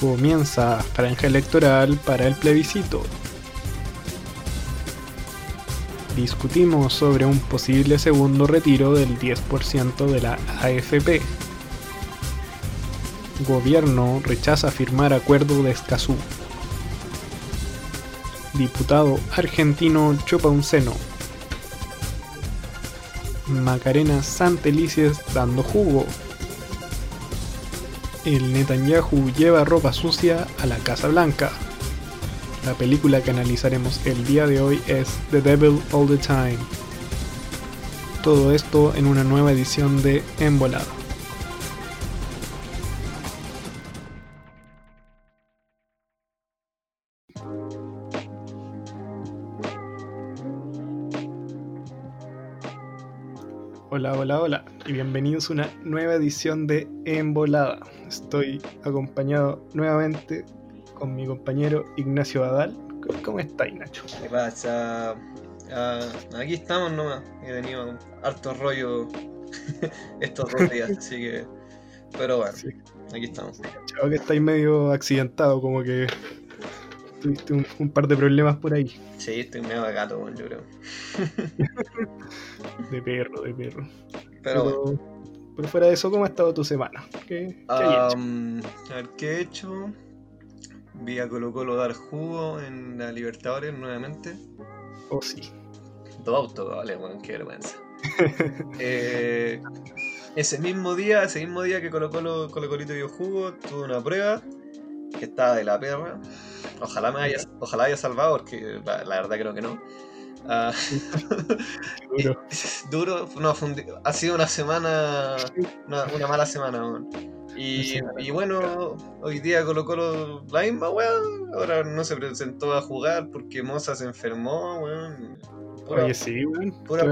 Comienza franja electoral para el plebiscito. Discutimos sobre un posible segundo retiro del 10% de la AFP. Gobierno rechaza firmar acuerdo de Escazú. Diputado argentino chupa un seno. Macarena Santelices dando jugo. El Netanyahu lleva ropa sucia a la Casa Blanca. La película que analizaremos el día de hoy es The Devil All the Time. Todo esto en una nueva edición de Embolada. Hola, hola, hola y bienvenidos a una nueva edición de Embolada. Estoy acompañado nuevamente con mi compañero Ignacio Badal. ¿Cómo estáis, Nacho? ¿Qué pasa? Ah, aquí estamos nomás. He tenido harto rollo estos dos días, así que. Pero bueno, Sí. aquí estamos. Chavo que estáis medio accidentado, como que tuviste un, un par de problemas por ahí. Sí, estoy medio de gato, yo creo. De perro, de perro. Pero bueno. Pero, fuera de eso, ¿cómo ha estado tu semana? ¿Qué, qué hay hecho? Am, a ver, ¿qué he hecho? Vi a Colo Colo dar jugo en la Libertadores nuevamente. Oh, sí. Dos autos, vale, bueno, qué vergüenza. Eh, ese mismo día, ese mismo día que Colo Colo, Colo Colito dio jugo, tuve una prueba que estaba de la perra. Ojalá me haya, ojalá haya salvado, porque la, la verdad creo que no. Ah, duro. duro, no, un ha sido una semana, una, una mala semana. weón. Y, bueno, hoy día Colo Colo la misma weón, ahora no se presentó a jugar porque Moza se enfermó, weón. Pura, Oye, sí, weón. pura,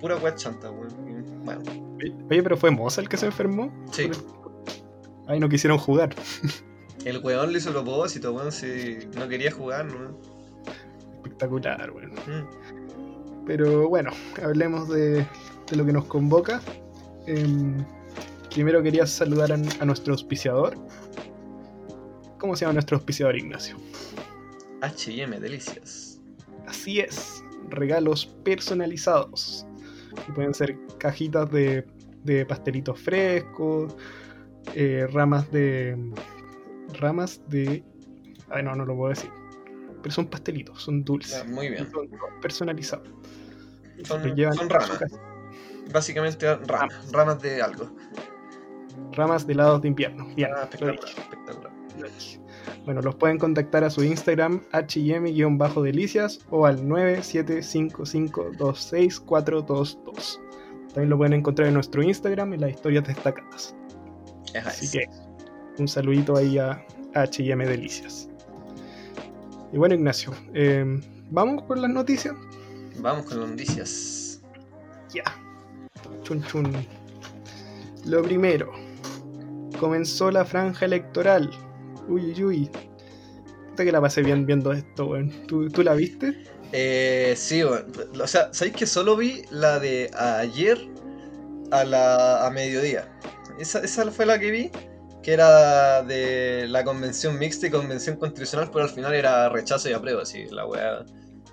pura weá chanta, weón. Bueno, Oye, pero fue Moza el que se enfermó. sí. Ahí no quisieron jugar. El weón le hizo el propósito, weón, si no quería jugar, ¿no? Espectacular, weón. Mm. Pero bueno, hablemos de, de lo que nos convoca. Em, primero quería saludar a, a nuestro auspiciador. ¿Cómo se llama nuestro auspiciador, Ignacio? HM, delicias. Así es, regalos personalizados. Que pueden ser cajitas de, de pastelitos frescos, eh, ramas de. ramas de. Ay, no, no lo puedo decir. Pero son pastelitos, son dulces. Ah, muy bien. Son personalizados. Son, ramas, básicamente ramas, ramas de algo. Ramas de helados de invierno. Bien, Ah, espectacular. Bueno, los pueden contactar a su Instagram hm-delicias o al 975526422. También lo pueden encontrar en nuestro Instagram en las historias destacadas. Esa Así es. que un saludito ahí a HM Delicias. Y bueno, Ignacio, eh, ¿vamos con las noticias? Vamos con las noticias. Ya. Chun chun. Lo primero. Comenzó la franja electoral. Uy, uy, uy. Que la pasé bien viendo esto, weón. ¿Tú, ¿Tú la viste? Eh, sí, bueno, o sea, ¿sabéis que solo vi la de ayer a la a mediodía? Esa, esa fue la que vi, que era de la convención mixta y convención constitucional, pero al final era rechazo y apruebo, así, la weá.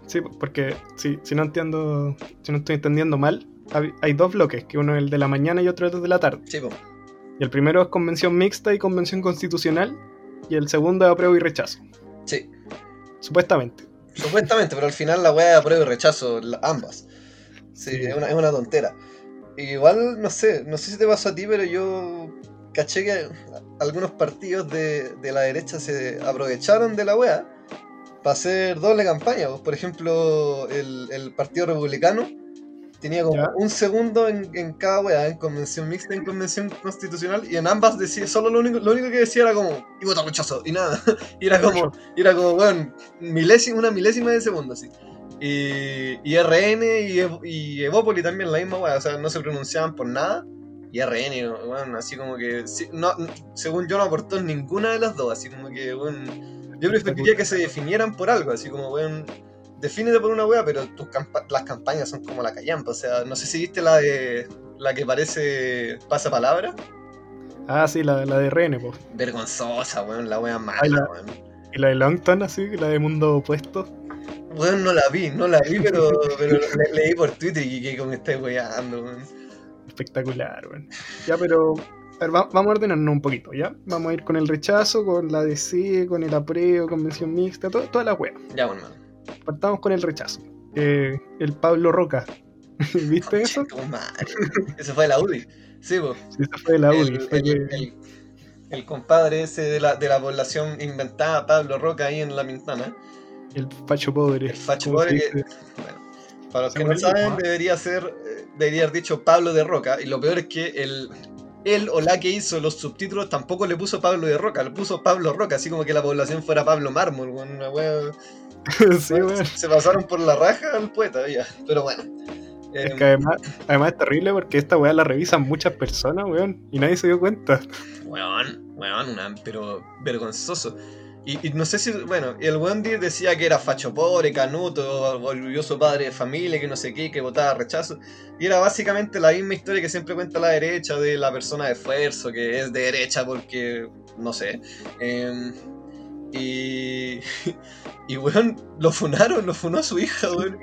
Sí, porque si, si no entiendo, si no estoy entendiendo mal, hay dos bloques, que uno es el de la mañana y otro es el de la tarde. Sí, po. Y el primero es convención mixta y convención constitucional, y el segundo es apruebo y rechazo, sí. supuestamente. Supuestamente, pero al final la weá de apruebo y rechazo, la- ambas. Sí, Sí. Es, una, es una tontera. Igual, no sé, no sé si te pasó a ti, pero yo caché que algunos partidos de, de la derecha se aprovecharon de la weá para hacer doble campaña. pues. Por ejemplo, el, el Partido Republicano tenía como Ya. un segundo en, en cada weá, en convención mixta y en convención constitucional, y en ambas decía, solo lo único, lo único que decía era como, y voto rechazo, y nada. y era como, y era como, weón, milésima, una milésima de segundo, así. Y, y RN y, y Evópoli también la misma weá, o sea, no se pronunciaban por nada. Y RN, weón, así como que, no, según yo no aportó ninguna de las dos, así como que, weón, yo preferiría que se definieran por algo, así como, weón, defínete por una weá, pero tus campa- las campañas son como la callampa, o sea, no sé si viste la de, la que parece pasapalabra. Ah, sí, la, la de Rene, pues. Vergonzosa, weón, la wea mala, Ay, la- weón. Y la de Longton, así, la de Mundo Opuesto. Weón, no la vi, no la vi, pero, pero le- leí por Twitter y que como estáis weando, weón. Espectacular, weón. Ya, pero. A ver, va- vamos a ordenarnos un poquito, ¿ya? Vamos a ir con el rechazo, con la DC, con el apruebo, convención mixta, to- toda la wea. Ya, bueno. Partamos con el rechazo. Eh, el Pablo Roca. ¿Viste eso? Ese fue de la UDI. Sí, pues. Sí, eso fue de la UDI. el, el- el- el compadre ese de la, de la población inventada, Pablo Roca, ahí en la Pintana. el facho pobre. El facho ¿cómo se pobre que-? Bueno, para los que no saben, debería ser, eh, debería haber dicho Pablo de Roca. Y lo peor es que el, él o la que hizo los subtítulos tampoco le puso Pablo de Roca, le puso Pablo Roca, así como que la población fuera Pablo Mármol, una wea- sí, weón. Se pasaron por la raja al poeta, ya. Pero bueno. Es Eh, que además, además es terrible porque esta weá la revisan muchas personas, weón, y nadie se dio cuenta. Weón, weón, una- pero vergonzoso. Y, y no sé si, bueno, el Wendy decía que era facho pobre, canuto, orgulloso padre de familia, que no sé qué, que votaba rechazo. Y era básicamente la misma historia que siempre cuenta la derecha de la persona de esfuerzo, que es de derecha porque, no sé. Em, y, y, weón, lo funaron, lo funó a su hija, weón.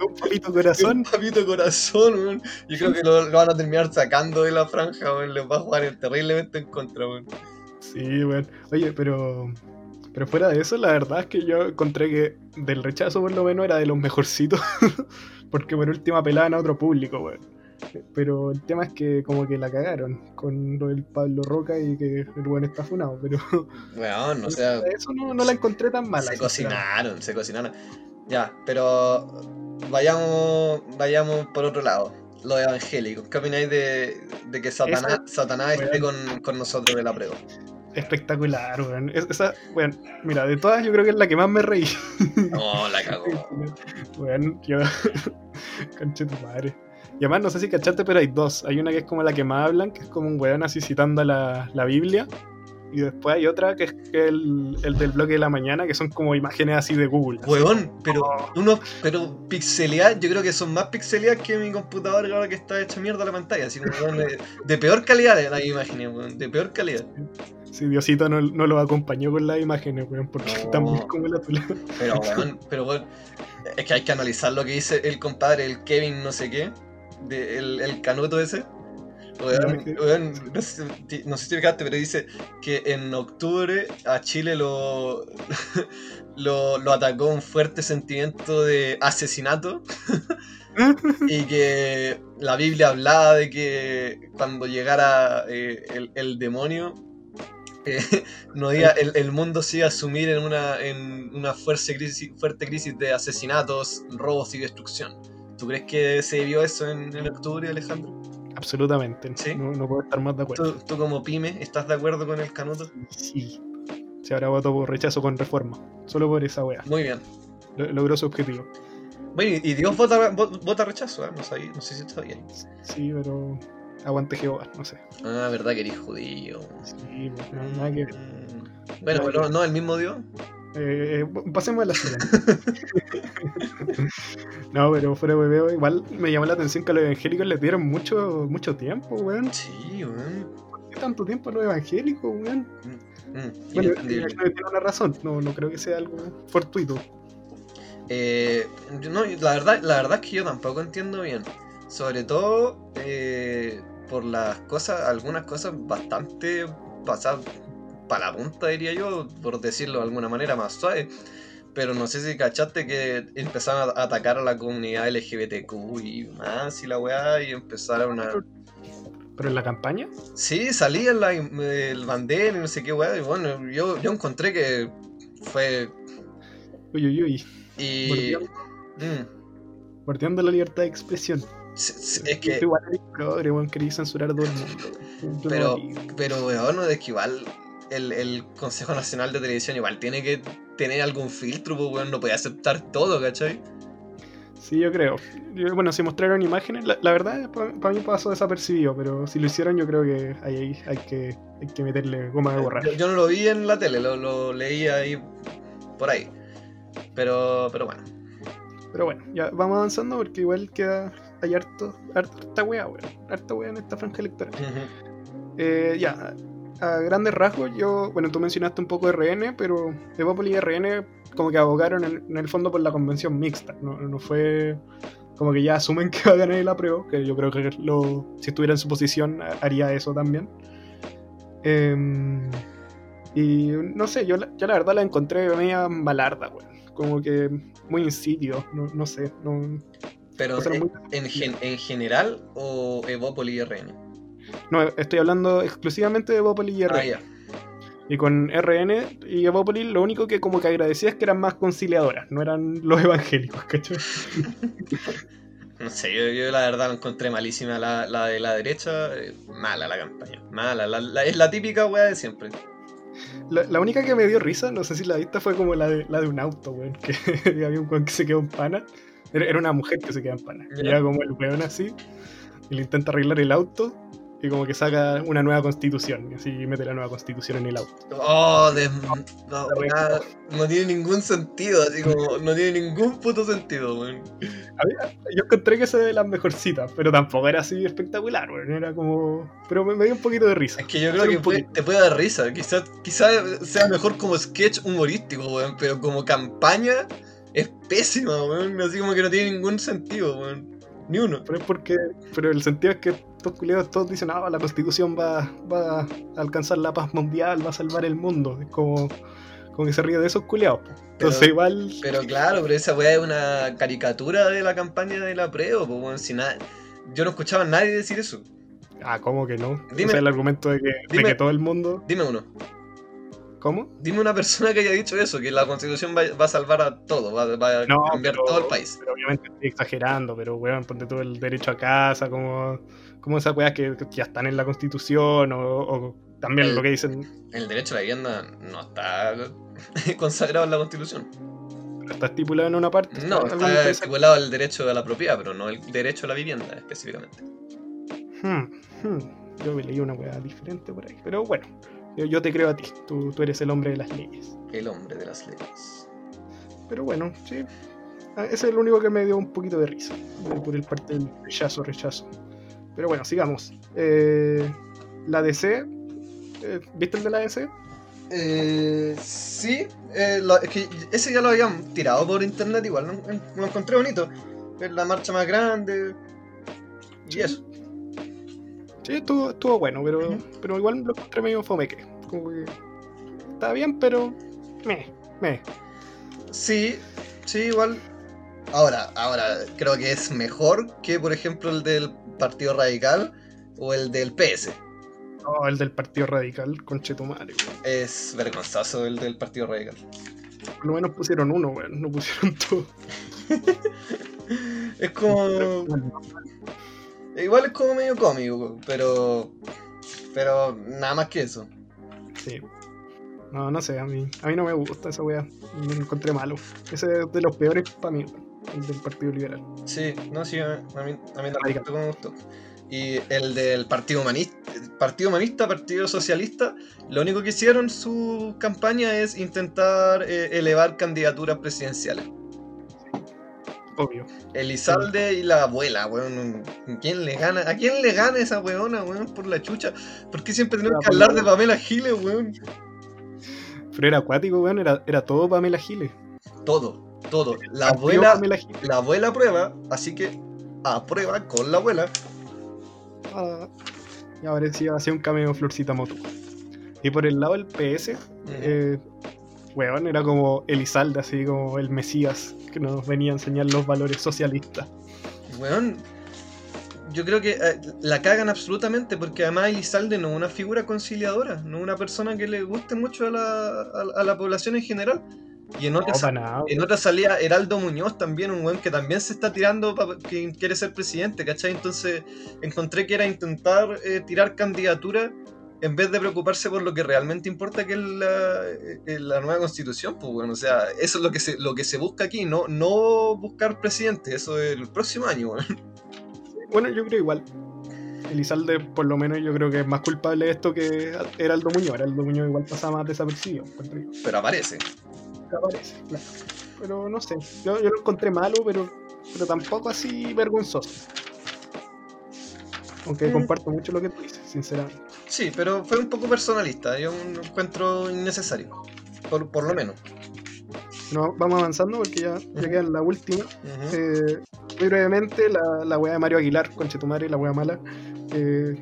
Un palito corazón. Un papito corazón, weón. Yo creo que lo, lo van a terminar sacando de la franja, weón. Les va a jugar terriblemente en contra, weón. Sí, weón. Oye, pero. Pero fuera de eso, la verdad es que yo encontré que del rechazo, por lo menos, era de los mejorcitos. porque por último apelaban a otro público, weón. Pero el tema es que como que la cagaron con lo del Pablo Roca y que el weón está funado. Pero Weón, o sea, eso no, no la encontré tan mala. se cocinaron, se cocinaron. Ya, pero vayamos, vayamos por otro lado. Los evangélicos. ¿Qué opináis de, de que Satanás, Satanás esté con, con nosotros de la prueba? Espectacular, weón. Es- esa, weón, mira, de todas yo creo que es la que más me reí. No, la cagó. Weón, yo. Conche tu madre. Y además, no sé si cachaste, pero hay dos. Hay una que es como la que más hablan, que es como un weón así citando la, la Biblia. Y después hay otra que es el, el del bloque de la mañana, que son como imágenes así de Google. Weón, pero unos, pero pixeleadas, yo creo que son más pixeleadas que mi computador ahora que está hecha mierda la pantalla, así como de, de peor calidad de las imágenes, weón, de peor calidad. Si Diosito no, no lo acompañó con las imágenes, weón, porque No. están muy como la tula. Pero weón, pero weón, es que hay que analizar lo que dice el compadre, el Kevin no sé qué, de, el, el canuto ese. Weón, weón, no, sé, si- no sé si te fijaste, pero dice que en octubre a Chile lo, lo, lo atacó un fuerte sentimiento de asesinato y que la Biblia hablaba de que cuando llegara eh, el, el demonio, eh, no el, el mundo se iba a sumir en una, en una fuerte, crisis, fuerte crisis de asesinatos, robos y destrucción. ¿Tú crees que se vio eso en, en octubre, Alejandro? Absolutamente. ¿Sí? No, no puedo estar más de acuerdo. ¿Tú, tú como pyme estás de acuerdo con el canuto? Sí. Se habrá votado por rechazo con reforma. Solo por esa wea. Muy bien. Lo- logró su objetivo. Bueno, y Dios vota, vo- vota rechazo, ¿eh? no, sabía- no sé si está bien. Sí, pero. Aguante Jehová, no sé. Ah, verdad que eres judío. Sí, pues, no, nada que ver. Mm. Bueno, pero no, el mismo Dios. Eh, eh, pasemos a la siguiente. no, pero fuera de igual me llamó la atención que a los evangélicos les dieron mucho, mucho tiempo, weón. Sí, weón. ¿Por qué tanto tiempo a los evangélicos, weón? Mm, Bueno, inentendible. eh, creo que tiene una razón, no, no creo que sea algo fortuito. Eh, no, la, verdad, la verdad es que yo tampoco entiendo bien. Sobre todo eh, por las cosas, algunas cosas bastante pasadas para la punta, diría yo, por decirlo de alguna manera más suave. Pero no sé si cachaste que empezaron a atacar a la comunidad LGBTQ y más y la weá y empezaron a... Pero en la campaña, Sí, salía la, el bandera y no sé qué weá. Y bueno, yo, yo encontré que fue... uy, uy, uy, Y... bordeando, mm, la libertad de expresión. es que... Igual eres progre, weón, censurar a todo el mundo. Pero, pero weón, es que igual el, el Consejo Nacional de Televisión igual tiene que tener algún filtro, pues weón, no puede aceptar todo, ¿cachai? Sí, yo creo. Yo- bueno, si mostraron imágenes, la, la verdad para mí pasó desapercibido, pero si lo hicieron yo creo que ahí, ahí hay, que, hay que meterle goma de borrar. Yo, yo no lo vi en la tele, lo, lo leí ahí por ahí. Pero, pero bueno. Pero bueno, ya vamos avanzando porque igual queda, hay harto, harta wea, weón. Harta wea en esta franja electoral. Eh, ya, a grandes rasgos, yo, bueno, tú mencionaste un poco RN, pero Evópolis y RN como que abogaron en, el fondo por la convención mixta. No, fue como que ya asumen que va a ganar el apruebo, que yo creo que lo, si estuviera en su posición haría eso también. Em, y no sé, yo, yo, la verdad la encontré media malarda, weón. Como que muy insidio, no, no sé. No, ¿Pero en, en, general o Evópolis y RN? No, estoy hablando exclusivamente de Evópolis y RN. Ah, y con RN y Evópolis lo único que como que agradecía es que eran más conciliadoras, no eran los evangélicos, ¿cachai? no sé, yo, la verdad encontré malísima la, la de la derecha, eh, mala la campaña, mala, la, es la típica weá de siempre. La, única que me dio risa, no sé si la viste, fue como la de, la de un auto, weón, que había un weón que se quedó en pana era una mujer que se queda en pana. Llega como el weón así y le intenta arreglar el auto y como que saca una nueva constitución y así mete la nueva constitución en el auto. Oh, no, tiene ningún sentido, así como no tiene ningún puto sentido, weón. Yo encontré que esa de las mejorcitas, pero tampoco era así espectacular, weón. Era como. Pero me, dio un poquito de risa. Es que yo creo que te puede dar risa. Quizás quizá sea mejor como sketch humorístico, weón, pero como campaña es pésima, weón. Así como que no tiene ningún sentido, weón. Ni uno. Pero es porque. Pero el sentido es que estos culiados todos dicen, ah, la constitución va, va a alcanzar la paz mundial, va a salvar el mundo. Es como. Como que se ríe de esos culiados. Entonces igual. Pero claro, pero esa weá es una caricatura de la campaña de la preo, pues si nada. Yo no escuchaba a nadie decir eso. Ah, ¿cómo que no? Dime, o sea, el argumento de que, de que todo el mundo. Dime uno. ¿Cómo? Dime una persona que haya dicho eso, que la constitución va, a salvar a todo, va, a cambiar todo el país. Pero obviamente estoy exagerando, pero weón, ponte todo el derecho a casa, como, como esas weas que, ya están en la constitución, o, también lo que dicen. El derecho a la vivienda no está consagrado en la constitución. está estipulado en una parte. No, está estipulado el derecho a la propiedad, pero no el derecho a la vivienda específicamente. Hmm, hmm. Yo leí una wea diferente por ahí, pero bueno. Yo, te creo a ti, tú, tú, eres el hombre de las leyes. El hombre de las leyes. Pero bueno, sí. Ah, ese es el único que me dio un poquito de risa. Por el parte del rechazo, rechazo. Pero bueno, sigamos. Eh, la DC. Eh, ¿Viste el de la DC? Eh, sí, eh, es que ese ya lo habían tirado por internet igual, lo, encontré bonito. Es la marcha más grande y eso. Sí, estuvo, estuvo bueno, pero, pero igual lo encontré medio fomeque. Como que está bien, pero me, me. Sí, sí, igual. Ahora, ahora, creo que es mejor que, por ejemplo, el del Partido Radical o el del PS. No, el del Partido Radical, conchetumare, Es vergonzoso el del Partido Radical. Por lo menos pusieron uno, weón, no pusieron todo. es como. Igual es como medio cómico, pero. Pero nada más que eso. Sí. No, no sé, a mí, a mí no me gusta esa weá. Me encontré malo. Ese es de los peores para mí, el del Partido Liberal. Sí, no, sí, a mí, a mí tampoco me gustó. Y el del Partido Humanista, Partido Humanista, Partido Socialista, lo único que hicieron su campaña es intentar eh, elevar candidaturas presidenciales. Obvio. Elizalde y la abuela, weón. ¿Quién le gana? ¿A quién le gana esa weona, weón? Por la chucha. ¿Por qué siempre tenemos que hablar de Pamela Giles, weón? Pero era acuático, weón. Era, era todo Pamela Giles. Todo, todo. La abuela, la abuela aprueba, así que aprueba con la abuela. Ah, y ahora sí hacía un cameo Florcita Moto. Y por el lado del PS, eh, weón, era como Elizalde, así como el Mesías que nos venía a enseñar los valores socialistas. Weón, yo creo que eh, la cagan absolutamente porque además Elizalde no es una figura conciliadora, no es una persona que le guste mucho a la, a, la población en general. Y en otra, en otra salía Heraldo Muñoz también, un weón que también se está tirando que quiere ser presidente, ¿cachai? Entonces encontré que era intentar eh, tirar candidatura en vez de preocuparse por lo que realmente importa, que es la, eh, la, nueva constitución, pues bueno, o sea, eso es lo que se, lo que se busca aquí, no, no buscar presidente, eso es el próximo año, bueno. bueno, yo creo igual. Elizalde, por lo menos, yo creo que es más culpable de esto que era Aldo Muñoz. Aldo Muñoz igual pasaba más desapercibido. Pero aparece. Aparece, Pero no sé, yo, yo lo encontré malo, pero, pero tampoco así vergonzoso. Aunque Mm. comparto mucho lo que tú dices, sinceramente. Sí, pero fue un poco personalista. Yo lo encuentro innecesario. Por, por lo menos. No, vamos avanzando porque ya, ya queda la última. Eh, muy brevemente, la, la weá de Mario Aguilar, Conchetumare, la weá mala. Eh,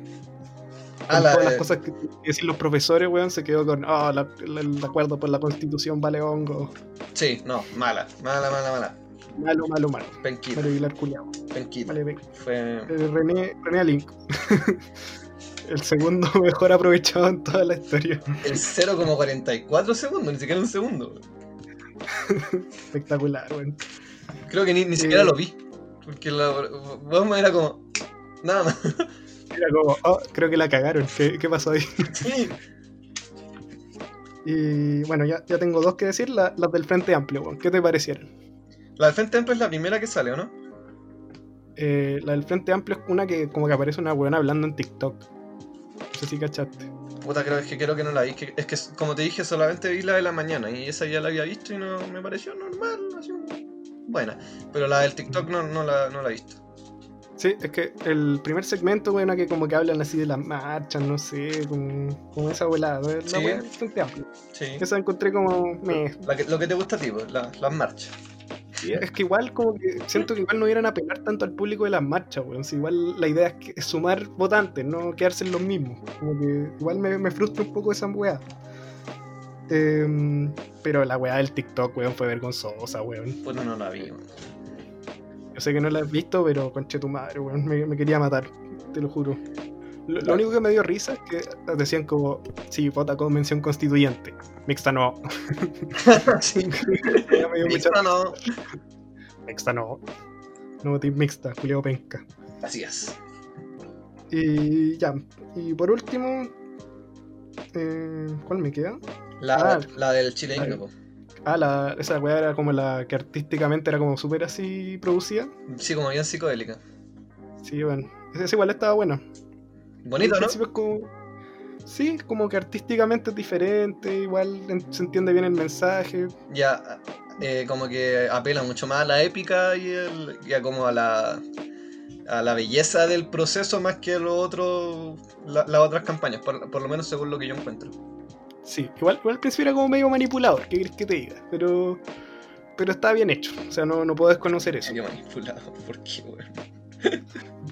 Ah, la todas las cosas que, que decían los profesores, weón, se quedó con, ah, la- el acuerdo por la constitución vale hongo. Sí, no, mala. Mala, mala, mala. Malo, malo, malo. Penquita, Mario Aguilar culiao. penquita. Vale, ven. Fue. Eh, René, René Alink. el segundo mejor aprovechado en toda la historia. El 0,44 segundos, ni siquiera un segundo. Espectacular, weón. Creo que ni, ni siquiera lo vi. Porque la broma era como. Nada más. Era como, oh, creo que la cagaron. ¿Qué, qué pasó ahí? Sí. Y bueno, ya, ya tengo dos que decir, la- las del Frente Amplio, weón. ¿Qué te parecieron? La del Frente Amplio es la primera que sale, ¿o no? Eh, la del Frente Amplio es una que como que aparece una weona hablando en TikTok. No sé si cachaste. Puta, creo, es que creo que no la vi. Es que, como te dije, solamente vi la de la mañana. Y esa ya la había visto y no me pareció normal. Así, buena. Pero la del TikTok no, no, la, no la he visto. Sí, es que el primer segmento, weona, que como que hablan así de las marchas, no sé, como, como esa volada. ¿no? La Sí. wea. Sí. Esa encontré como... Me, La que- lo que te gusta a ti, pues, la- las marchas. es que igual como que siento que igual no iban a apelar tanto al público de las marchas, weón. Si igual la idea es, que- es sumar votantes, no quedarse en los mismos. Como que igual me, me frustra un poco esa weá. Em, pero la weá del TikTok, weón, fue vergonzosa, weón. Pues no, no la vi. weón. Yo sé que no la has visto, pero conche tu madre, weón. Me, me quería matar, te lo juro. Lo, único que me dio risa es que decían como, sí, vota convención constituyente. Mixta no. sí. Me Mixta no. Mixta no. No voté mixta, Julio Penca. Así es. Y ya. Y por último, eh, ¿cuál me queda? La, Ah. la del. Ah, la, esa weá era como la que artísticamente era como súper así producida. Sí, como bien psicodélica. Sí, bueno. Esa igual estaba buena. Bonito, ¿no? principio es como- Sí, como que artísticamente es diferente, igual en- se entiende bien el mensaje. Ya, eh, como que apela mucho más a la épica y, el, y a como a la a la belleza del proceso más que lo otro la- las otras campañas, por, por lo menos según lo que yo encuentro. Sí, igual, igual era como medio manipulador, ¿qué querés que te diga? Pero, pero está bien hecho, o sea, no, no puedo desconocer eso. Qué manipulado, ¿por qué?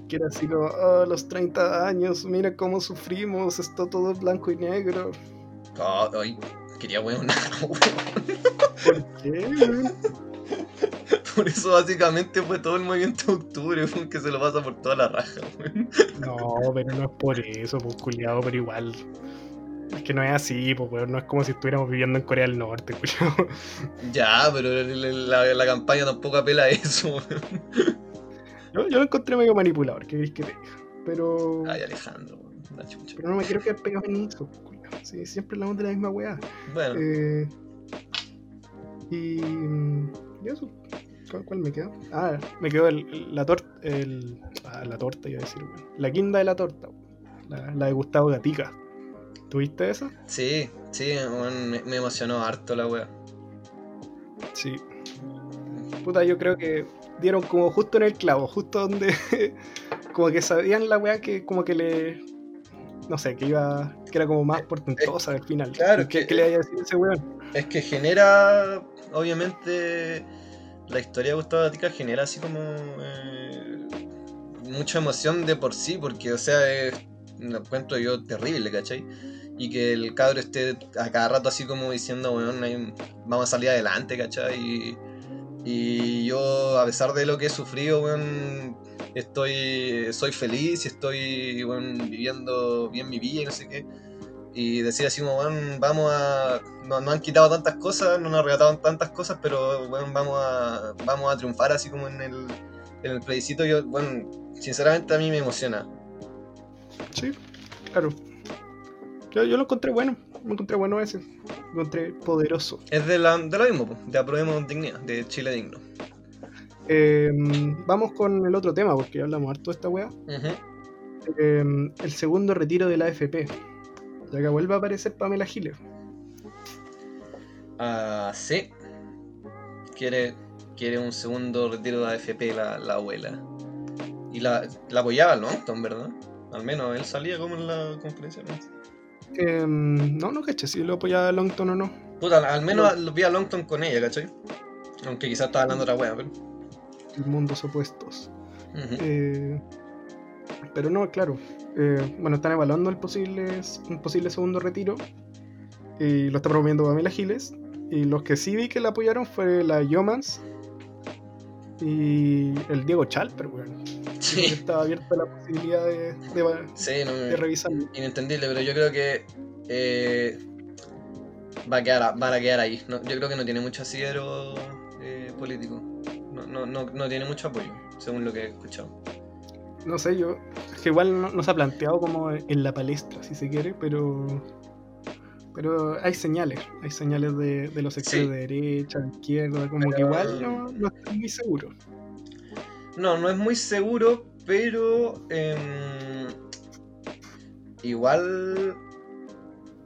Que era así como, oh, los 30 años, mira cómo sufrimos, está todo blanco y negro. Oh, ay, quería weón. ¿Por qué? Por eso básicamente fue todo el movimiento de octubre, weón, que se lo pasa por toda la raja, weón. No, pero no es por eso, pues culiado, pero igual. Es que no es así, pues weón, no es como si estuviéramos viviendo en Corea del Norte. Ya, pero la, la- la campaña tampoco apela a eso, weón. Yo, yo lo encontré medio manipulador, ¿qué querés que te diga? Pero. Ay, Alejandro, la chucha. Pero no me quiero quedar pegado en eso. Sí, siempre hablamos de la misma weá. Bueno, Eh, y. ¿Y eso? ¿Cuál, me quedó? Ah, me quedó el, el- la torta. El, ah, la torta, iba a decir, weón. La guinda de la torta, weón. la, la de Gustavo Gatica. ¿Tuviste esa? sí, sí, me, me emocionó harto la wea. Sí. Puta, yo creo que dieron como justo en el clavo, justo donde. como que sabían la weá que como que le. No sé, que iba. que era como más portentosa al final. claro, ¿Qué, que- qué le vaya a decir a ese weón? Es que genera, obviamente, la historia de Gustavo Gatica genera así como eh, mucha emoción de por sí, porque, o sea, es, lo encuentro yo terrible, ¿cachai? Y que el cabro esté a cada rato así como diciendo, weón, hay- vamos a salir adelante, ¿cachai? Y, y yo, a pesar de lo que he sufrido, weón, estoy, soy feliz y estoy, weón, viviendo bien mi vida y no sé qué y decir así como, weón, vamos a... Nos, nos han quitado tantas cosas, no nos arrebataron tantas cosas, pero, weón, vamos a, vamos a triunfar así como en el, en el plebiscito. Yo, bueno, sinceramente a mí me emociona. Sí, claro. Yo, yo lo encontré bueno, lo encontré bueno ese. Lo encontré poderoso. Es de, la, de lo mismo, de Aprobemos Dignidad, de Chile Digno. Eh, vamos con el otro tema, porque ya hablamos harto de esta weá. Eh, el segundo retiro de la AFP. Ya que vuelve a aparecer Pamela Giles. Ah, sí. Quiere, quiere un segundo retiro de AFP la, la abuela. Y la, la apoyaba, ¿no? ¿En verdad? Al menos él salía como en la conferencia. ¿no? Em, no, no caché si lo apoyaba Longton o no. Puta, al menos lo vi a Longton con ella, ¿cachai? Aunque quizás estaba hablando otra wea, pero. Mundos opuestos. Ujú. Eh, pero no, claro. eh, bueno, están evaluando el posible, un posible segundo retiro. Y lo está promoviendo Pamela Giles. Y los que sí vi que la apoyaron fue la Yomans y el Diego Chalper, weón. Sí, Estaba abierta la posibilidad de, de, sí, no de me... revisarlo. Inentendible, pero yo creo que. eh, va a quedar, van a quedar ahí. No, yo creo que no tiene mucho asidero eh, político. No, no, no, no tiene mucho apoyo, según lo que he escuchado. No sé, yo. Es que igual no, se ha planteado como en la palestra, si se quiere, pero. Pero hay señales, hay señales de, de los sectores Sí. de derecha, de izquierda, como que igual no, no estoy muy seguro. No, no es muy seguro, pero em, igual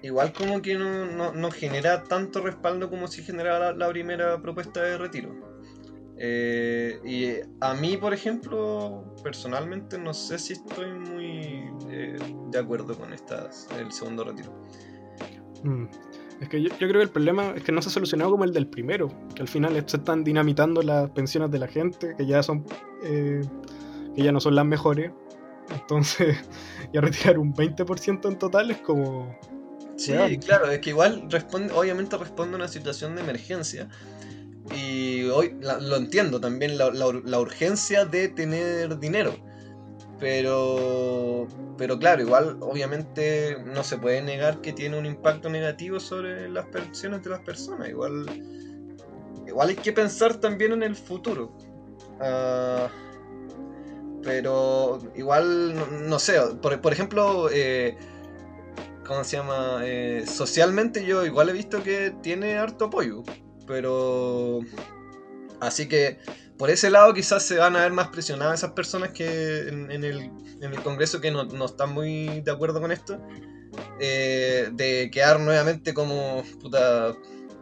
igual como que no, no- no genera tanto respaldo como si generara la, primera propuesta de retiro. Eh, y a mí, por ejemplo, personalmente no sé si estoy muy eh, de acuerdo con estas, el segundo retiro. Mm. Es que yo, yo creo que el problema es que no se ha solucionado como el del primero, que al final se están dinamitando las pensiones de la gente, que ya son eh, que ya no son las mejores. Entonces, ya retirar un 20% en total es como Sí, claro, es que igual responde, obviamente responde a una situación de emergencia. Y hoy la- lo entiendo también, la, la ur- la urgencia de tener dinero. Pero, pero claro, igual obviamente no se puede negar que tiene un impacto negativo sobre las pensiones de las personas. Igual, igual hay que pensar también en el futuro. Ah, pero igual, no, no sé, por, por ejemplo, eh, ¿cómo se llama? Eh, socialmente yo igual he visto que tiene harto apoyo, pero... Así que por ese lado quizás se van a ver más presionadas esas personas que en, en el, en el Congreso que no, no están muy de acuerdo con esto, eh, de quedar nuevamente como puta,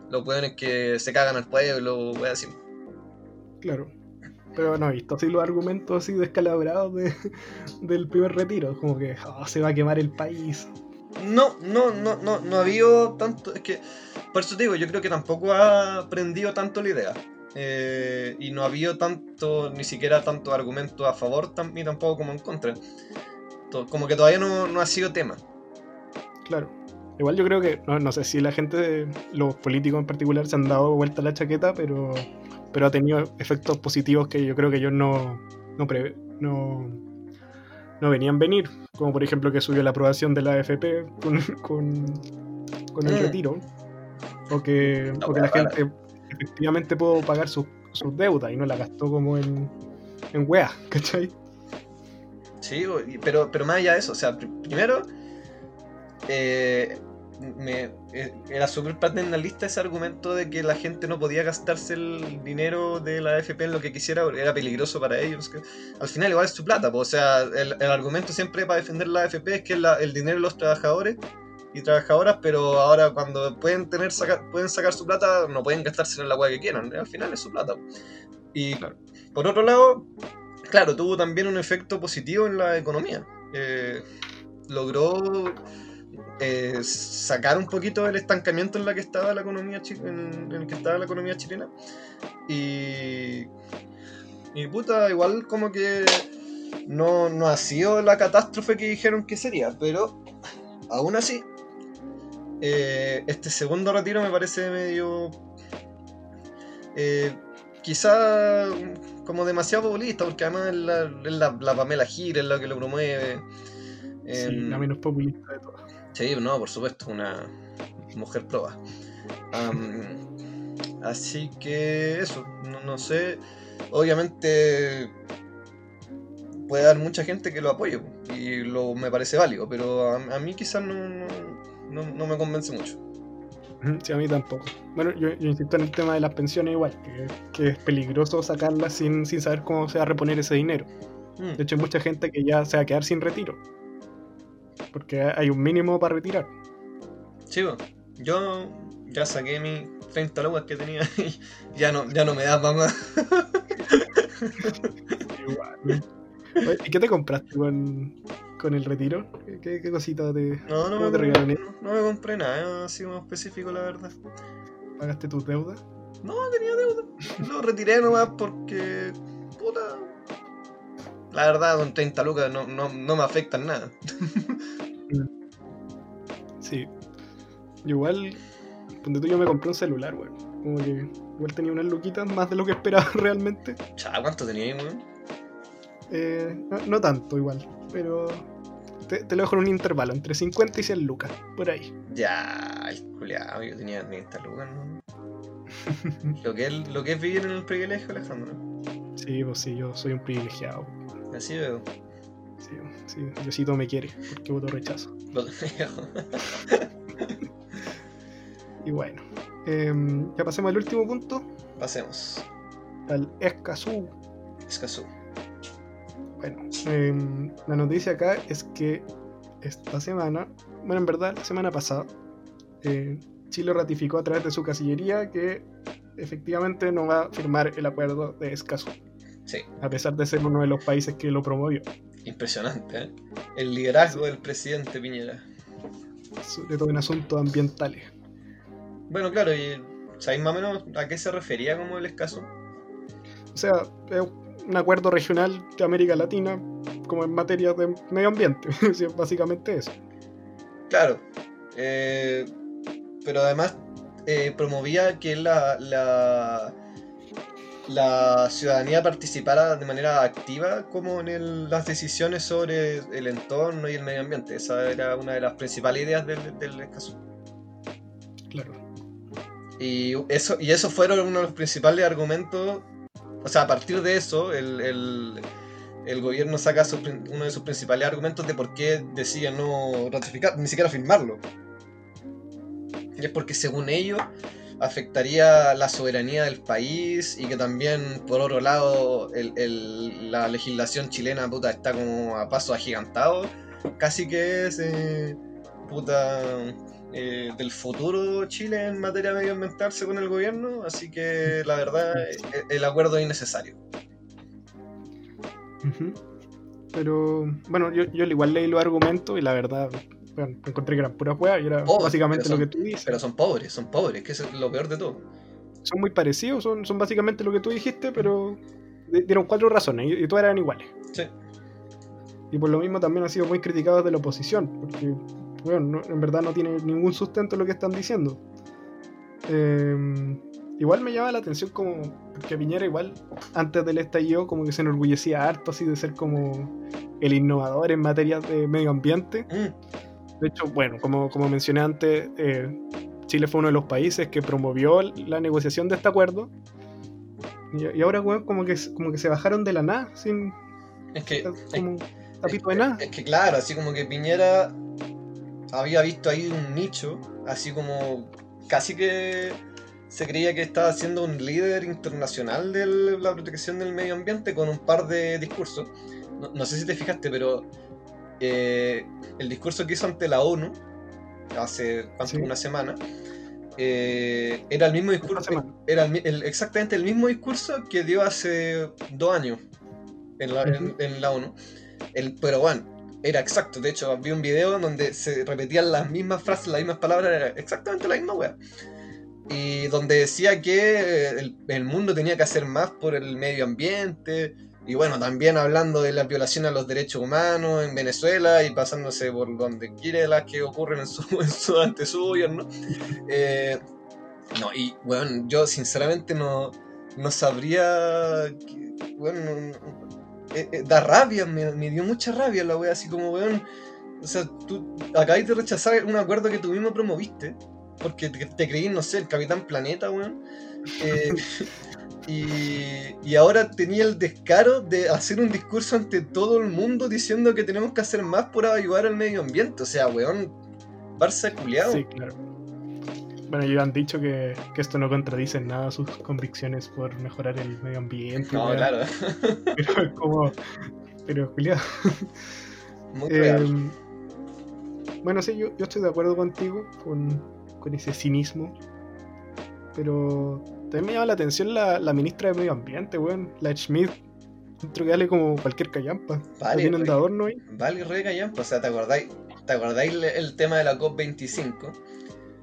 los hueones que se cagan al pueblo, voy a decir. Claro. Pero no he visto así los argumentos así descalabrados de, del primer retiro. Como que "Ah, se va a quemar el país. No, no, no, no, no ha habido tanto. Es que, por eso te digo, yo creo que tampoco ha aprendido tanto la idea. Eh, y no ha habido tanto, ni siquiera tanto argumento a favor tam- ni tampoco como en contra. Como que todavía no, no ha sido tema. Claro. Igual yo creo que, no, no sé si la gente, los políticos en particular, se han dado vuelta la chaqueta, pero, pero ha tenido efectos positivos que yo creo que ellos no, no, pre- no, no venían venir. Como por ejemplo que subió la aprobación de la AFP con, con, con el Mm. retiro. O que, o que la gente efectivamente pudo pagar sus sus deudas y no la gastó como en, en ¿cachai? Sí, pero, pero más allá de eso, o sea, pr- primero, eh, me, eh, era súper paternalista ese argumento de que la gente no podía gastarse el dinero de la AFP en lo que quisiera, era peligroso para ellos. que- al final igual es su plata, o sea, el, el argumento siempre para defender la AFP es que la- el dinero de los trabajadores y trabajadoras, pero ahora cuando pueden tener saca- pueden sacar su plata, no pueden gastársela en la hueá que quieran, al final es su plata. Y Claro. por otro lado, claro, tuvo también un efecto positivo en la economía. Eh, logró eh, sacar un poquito el estancamiento en la que estaba la economía en, en el que estaba la economía chilena. Y, y puta, igual como que no, no ha sido la catástrofe que dijeron que sería, pero aún así, eh, este segundo retiro me parece medio. eh, quizá como demasiado populista, porque además es la, es la, la Pamela Giles la que lo promueve. Sí, Em, la menos populista de todas. Sí, no, por supuesto, una mujer proba. Así que eso, no, no sé. Obviamente puede haber mucha gente que lo apoye y lo me parece válido, pero a, a mí quizás no, no, no- no me convence mucho. Sí, a mí tampoco. Bueno, yo, yo insisto en el tema de las pensiones igual, que, que es peligroso sacarlas sin, sin saber cómo se va a reponer ese dinero. Mm, De hecho, hay mucha gente que ya se va a quedar sin retiro. Porque hay un mínimo para retirar. Sí, yo ya saqué mis 30 lucas que tenía y ya no, ya no me da para más. Igual. ¿Y qué te compraste con, con el retiro? ¿Qué, qué cosita te, No, no me, te regalaron? no, no me compré nada así como específico, la verdad. ¿Pagaste tus deudas? No, tenía deuda. Lo retiré nomás porque. Puta. La verdad, con 30 lucas no, no, no me afectan nada. Sí. Igual, ponte tú, yo me compré un celular, weón. Como que igual tenía unas luquitas más de lo que esperaba realmente. Chá, ¿cuánto tenía ahí, weón? Eh, no, no tanto igual, pero te, te lo dejo en un intervalo, entre 50 y 100 lucas, por ahí. Ya, el culiado, yo tenía 30 lucas, ¿no? lo, que es, lo que es vivir en el privilegio, Alejandro. Sí, pues sí, yo soy un privilegiado. Así veo. Sí, sí, Diosito me quiere, porque voto rechazo. Y bueno, em, ya pasemos al último punto, Pasemos. al Escazú. Escazú. Bueno, em, la noticia acá es que esta semana, bueno, en verdad, la semana pasada, eh, Chile ratificó a través de su Cancillería que efectivamente no va a firmar el acuerdo de Escazú, Sí, a pesar de ser uno de los países que lo promovió, impresionante, ¿eh? El liderazgo del presidente Piñera. sobre todo en asuntos ambientales. Bueno, claro, y ¿sabéis más o menos a qué se refería como el escaso? O sea, es un acuerdo regional de América Latina como en materia de medio ambiente, es básicamente eso. Claro, eh, pero además eh, promovía que la, la, la ciudadanía participara de manera activa como en el- las decisiones sobre el entorno y el medio ambiente. Esa era una de las principales ideas del, del escaso. Claro. Y eso, y esos fueron uno de los principales argumentos. O sea, a partir de eso, el, el- el gobierno saca prin- uno de sus principales argumentos de por qué decide no ratificar, ni siquiera firmarlo. Y es porque según ellos afectaría la soberanía del país y que también, por otro lado, el- el- la legislación chilena puta, está como a paso agigantado. Casi que es eh, puta eh, del futuro Chile en materia medioambiental según el gobierno, así que la verdad eh, el acuerdo es innecesario. Pero bueno, yo, yo igual leí los argumentos y la verdad, bueno, encontré que eran pura hueá y era Oh, básicamente lo que tú dices. Pero son pobres, son pobres, que es lo peor de todo. Son muy parecidos, son, son básicamente lo que tú dijiste, pero di- dieron cuatro razones y, y todas eran iguales. Sí. Y por lo mismo también han sido muy criticados de la oposición, porque bueno, no- en verdad no tiene ningún sustento lo que están diciendo. Eh, igual me llama la atención como que Piñera igual antes del estallido como que se enorgullecía harto así de ser como el innovador en materia de medio ambiente. Mm, De hecho, bueno, como, como mencioné antes, eh, Chile fue uno de los países que promovió la negociación de este acuerdo. Y, y ahora, weón, como que, como que se bajaron de la nada, sin Es que, como de es, nada. es que claro, así como que Piñera había visto ahí un nicho, así como casi que se creía que estaba siendo un líder internacional de la protección del medio ambiente con un par de discursos. No, no sé si te fijaste, pero eh, el discurso que hizo ante la ONU hace ¿cuánto? Sí. una semana eh, era el mismo discurso semana. era el el- exactamente el mismo discurso que dio hace dos años en la, en la ONU. El, pero bueno, era exacto. De hecho, vi un video donde se repetían las mismas frases, las mismas palabras, era exactamente la misma wea. Y donde decía que el, el mundo tenía que hacer más por el medio ambiente. Y bueno, también hablando de la violación a los derechos humanos en Venezuela y pasándose por donde quiere las que ocurren en su, ante su gobierno. Eh, no, y bueno, yo sinceramente no, no sabría. Bueno, no- no- eh, eh, da rabia, me, dio mucha rabia la wea, así como, weón. O sea, tú acabáis de rechazar un acuerdo que tú mismo promoviste, porque te, te creí, no sé, el Capitán Planeta, weón. Eh, y, y ahora tenía el descaro de hacer un discurso ante todo el mundo diciendo que tenemos que hacer más por ayudar al medio ambiente. O sea, weón, Barça culiado. Sí, claro. Bueno, ellos han dicho que, que esto no contradice en nada sus convicciones por mejorar el medio ambiente. No, claro. Pero es como. Pero, Julián. Muy. Eh, bueno, sí, yo, yo estoy de acuerdo contigo con, con ese cinismo. Pero también me llama la atención la, la ministra de Medio Ambiente, weón, la Schmidt. Dentro que vale como cualquier callampa. Vale, Tienen de adorno ahí. Vale, re callampa. O sea, ¿te acordáis, ¿te acordáis el, el tema de la COP25?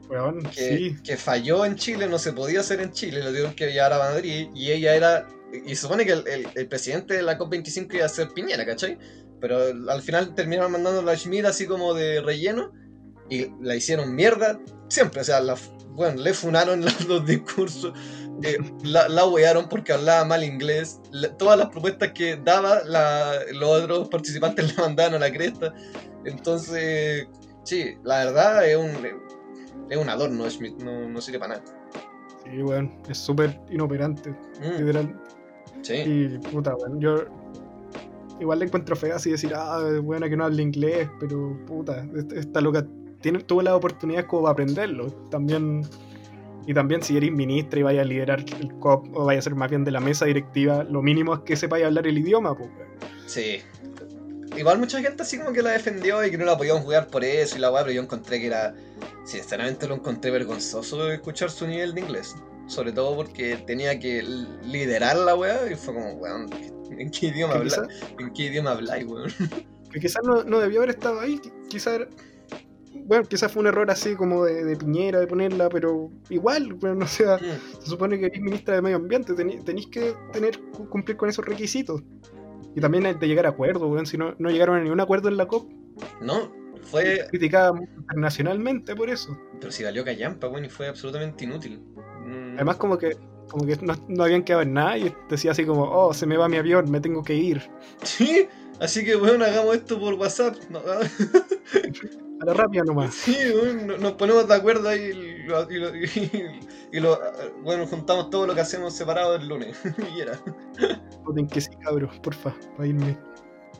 Weón, Que, sí. que falló en Chile, no se podía hacer en Chile, lo tuvieron que llevar a Madrid y ella era. Y supone que el, el- el presidente de la COP25 iba a ser Piñera, ¿cachai? Pero al final terminaron mandando a Schmidt así como de relleno y la hicieron mierda siempre. O sea, la, bueno, le funaron los, los discursos, eh, la, la wearon porque hablaba mal inglés. la- todas las propuestas que daba, la- los otros participantes le mandaban a la cresta. Entonces, sí, la verdad es un, es un adorno, Schmidt, no, no sirve para nada. Sí, weón. Es súper inoperante. Mm, Literal. sí, Y puta, weón. Yo igual le encuentro fea así decir, ah, es buena que no hable inglés, pero puta, est- esta loca tiene, tuvo la oportunidad como para aprenderlo. También. Y también si eres ministra y vaya a liderar el COP o vaya a ser más bien de la mesa directiva, lo mínimo es que sepáis hablar el idioma, pues, weón. sí. Igual mucha gente así como que la defendió y que no la podían jugar por eso y la weá, pero yo encontré que era. Sinceramente lo encontré vergonzoso escuchar su nivel de inglés. Sobre todo porque tenía que liderar la weá y fue como, weón, ¿en qué idioma habláis? ¿En qué idioma habláis, weón? que quizás no, no debió haber estado ahí, quizás bueno, quizás fue un error así como de, de Piñera de ponerla, pero igual, bueno, o sea, Mm, se supone que eres ministra de Medio Ambiente, tenéis que tener cu- cumplir con esos requisitos. Y también de llegar a acuerdos, weón, si no, no llegaron a ningún acuerdo en la COP, No, fue. criticada internacionalmente por eso. Pero si valió callampa, weón, y fue absolutamente inútil. Mm, Además como que como que no, no habían quedado en nada y decía así como, oh, se me va mi avión, me tengo que ir. Sí, así que weón, hagamos esto por WhatsApp. No, A la rápida nomás. Sí, weón, no- nos ponemos de acuerdo ahí lo, y, lo- y- y lo- bueno, juntamos todo lo que hacemos separado el lunes. y era. Voten que sí, cabros, porfa, para irme.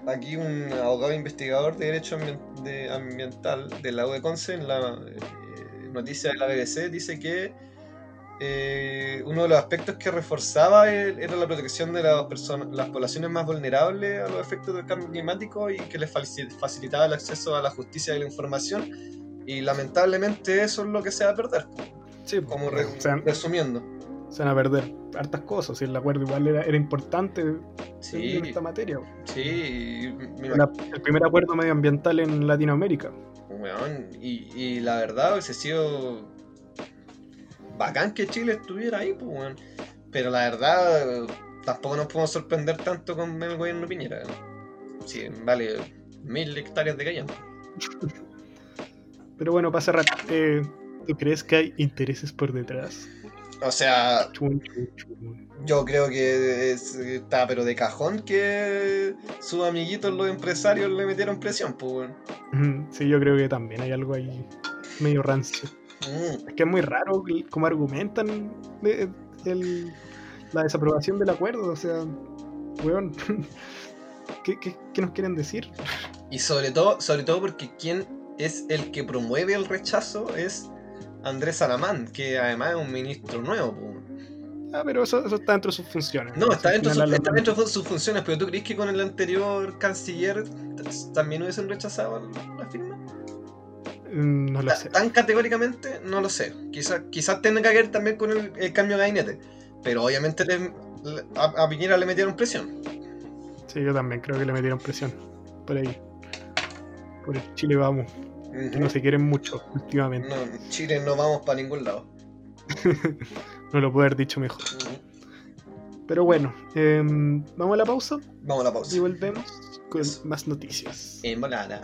Aquí un abogado investigador de derecho de- ambiental de la UECONCE en la eh, noticia de la BBC dice que eh, uno de los aspectos que reforzaba el- era la protección de las personas, las poblaciones más vulnerables a los efectos del cambio climático y que les faci- facilitaba el acceso a la justicia y la información. Y lamentablemente eso es lo que se va a perder, Sí, como re- resumiendo. se van a perder hartas cosas. Y el acuerdo igual era, era importante Sí, en esta materia. sí, La- el primer acuerdo medioambiental en Latinoamérica. Weón, y, y la verdad hubiese sido bacán que Chile estuviera ahí, pues, weón. Pero la verdad, tampoco nos podemos sorprender tanto con el gobierno Piñera. weón. Sí, vale mil hectáreas de callampa. Pero bueno, cerrar, eh, ¿tú crees que hay intereses por detrás? O sea, yo creo que es- está, pero de cajón que sus amiguitos, los empresarios, le metieron presión, pues, Sí, yo creo que también hay algo ahí medio rancio. Mm, Es que es muy raro cómo argumentan de- el- la desaprobación del acuerdo. O sea, weón, ¿qué, qué, qué nos quieren decir? Y sobre todo, sobre todo porque quien es el que promueve el rechazo es Andrés Salamán, que además es un ministro nuevo. Ah, pero eso, eso está dentro de sus funciones. No, está dentro, de final su- la- está dentro de sus funciones, pero ¿tú crees que con el anterior canciller también hubiesen rechazado la firma? Mm, No lo sé. Tan categóricamente, no lo sé. Quizás tenga que ver también con el, el cambio de gabinete, pero obviamente le- le- a, a Piñera le metieron presión. Sí, yo también creo que le metieron presión. Por ahí. Por el Chile vamos. Que no se quieren mucho últimamente. No, Chile no vamos para ningún lado. No lo puedo haber dicho mejor. Pero bueno, em, vamos a la pausa Vamos a la pausa. y volvemos con Eso. más noticias. En volada.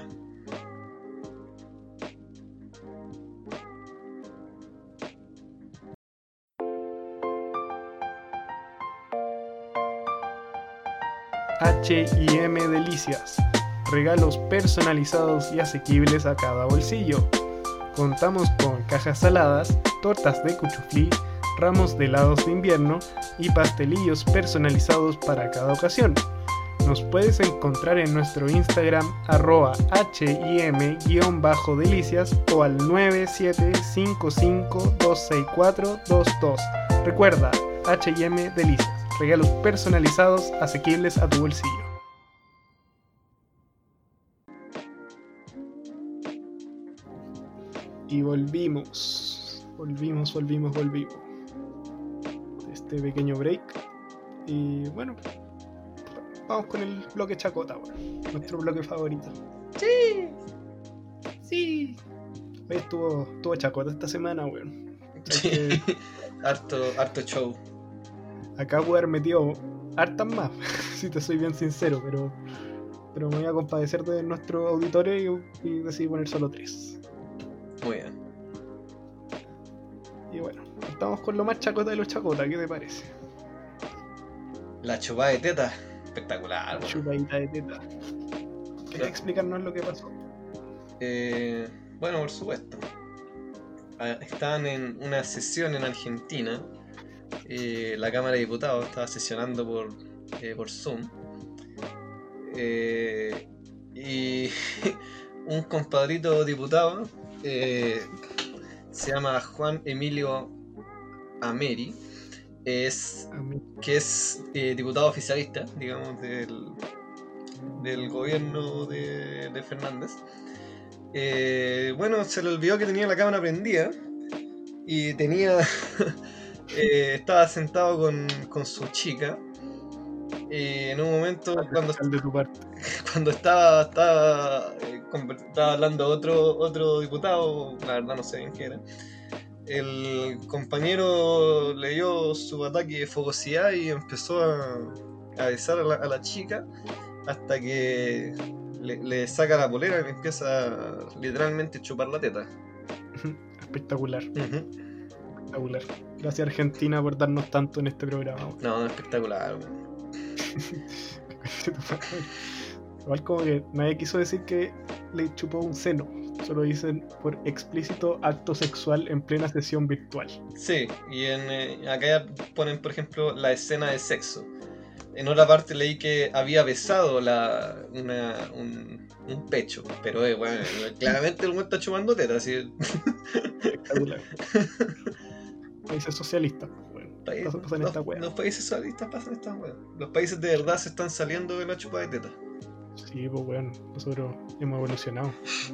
HM Delicias. Regalos personalizados y asequibles a cada bolsillo. Contamos con cajas saladas, tortas de cuchuflí, ramos de helados de invierno y pastelillos personalizados para cada ocasión. Nos puedes encontrar en nuestro Instagram arroba HIM-delicias o al 9755-26422. Recuerda, HM Delicias. Regalos personalizados asequibles a tu bolsillo. Y volvimos. Volvimos, volvimos, volvimos. Este pequeño break. Y bueno, vamos con el bloque chacota, weón. Nuestro bloque favorito. Sí. Sí. Hoy estuvo, estuvo chacota esta semana, weón. Sí. harto, harto show. Acá puedo haber metido hartas más, si te soy bien sincero, pero, pero me voy a compadecer de nuestros auditores y, y decidí poner solo tres. Muy bien. Y bueno, estamos con lo más chacota de los chacota, ¿qué te parece? La chupada de teta. Espectacular. weón. Chupadita de teta. ¿Quieres explicarnos lo que pasó? Eh, bueno, por supuesto. Ah, Estaban en una sesión en Argentina. eh, la Cámara de Diputados estaba sesionando por, eh, por Zoom. Eh, y un compadrito diputado eh, se llama Juan Emilio Ameri. Es que es eh, diputado oficialista, digamos, del, del gobierno de, de Fernández. Eh, bueno, se le olvidó que tenía la cámara prendida y tenía. estaba sentado con, con su chica. Y en un momento, cuando, de tu parte. cuando estaba, estaba, eh, estaba hablando otro, otro diputado, la verdad no sé bien qué era, el compañero le dio su ataque de fogosidad y empezó a, a besar a la, a la chica hasta que le, le saca la polera y le empieza a literalmente chupar la teta. Espectacular, espectacular. Gracias Argentina por darnos tanto en este programa. weón. No, espectacular. Igual como que nadie quiso decir que le chupó un seno. Solo dicen por explícito acto sexual en plena sesión virtual. Sí, y en, eh, acá ya ponen, por ejemplo, la escena de sexo. En otra parte leí que había besado la, una- un, un pecho, pero eh, bueno, claramente el güey está chupando teta, así. Países socialistas. pues, Bueno, país- los, esta los países socialistas pasan estas weas. Los países de verdad se están saliendo de la chupa de teta. Sí, pues bueno, nosotros hemos evolucionado.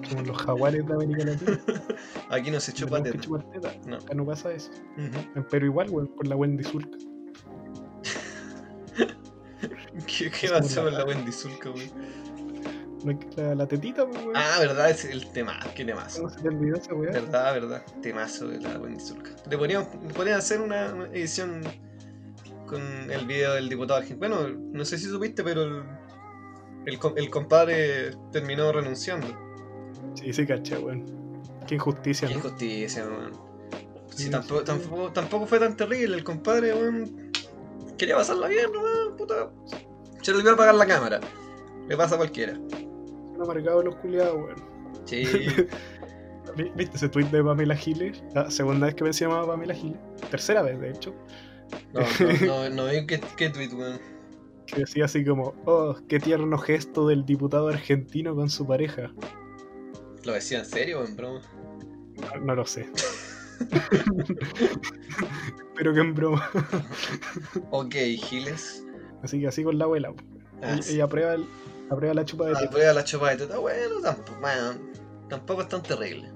Somos los jaguares de América Latina. Aquí no se chupa teta. teta. No. Acá no pasa eso. Pero igual, weón, por la Wendy Zulka. ¿Qué, qué como la- con la Wendy Zulka, wey? La, la, tetita, pues, weón. Ah, verdad, es el tema, qué temazo. ¿Cómo se te olvidó esa weá? Verdad, verdad. Temazo de la Wendy Zulka. Le podrían, le podrían hacer una una edición con el video del diputado argentino. Bueno, no sé si supiste, pero el, el, com- el compadre terminó renunciando. Sí, sí, caché, weón. Qué injusticia, Qué ¿no? injusticia, weón. Sí, Sí, tampoco, sí. tampoco, tampoco fue tan terrible. El compadre, weón, quería pasarla bien, weón, puta. Se le olvidó apagar la cámara. Le pasa a cualquiera. Han amargado los culiados, weón. Sí. Vi- ¿Viste ese tweet de Pamela Giles? La segunda vez que me se llamaba Pamela Giles. Tercera vez, de hecho. No, no, no, no vi qué, qué tweet, weón. Que decía así como, oh, qué tierno gesto del diputado argentino con su pareja. ¿Lo decía en serio o en broma? No, no lo sé. Pero que en broma. Ok, Giles. Así que así con la abuela. po. Ah, sí. Ella aprueba, el- aprueba la chupa de Ah, teta. prueba la chupa de teta. Bueno, tampoco, tampoco es tan terrible.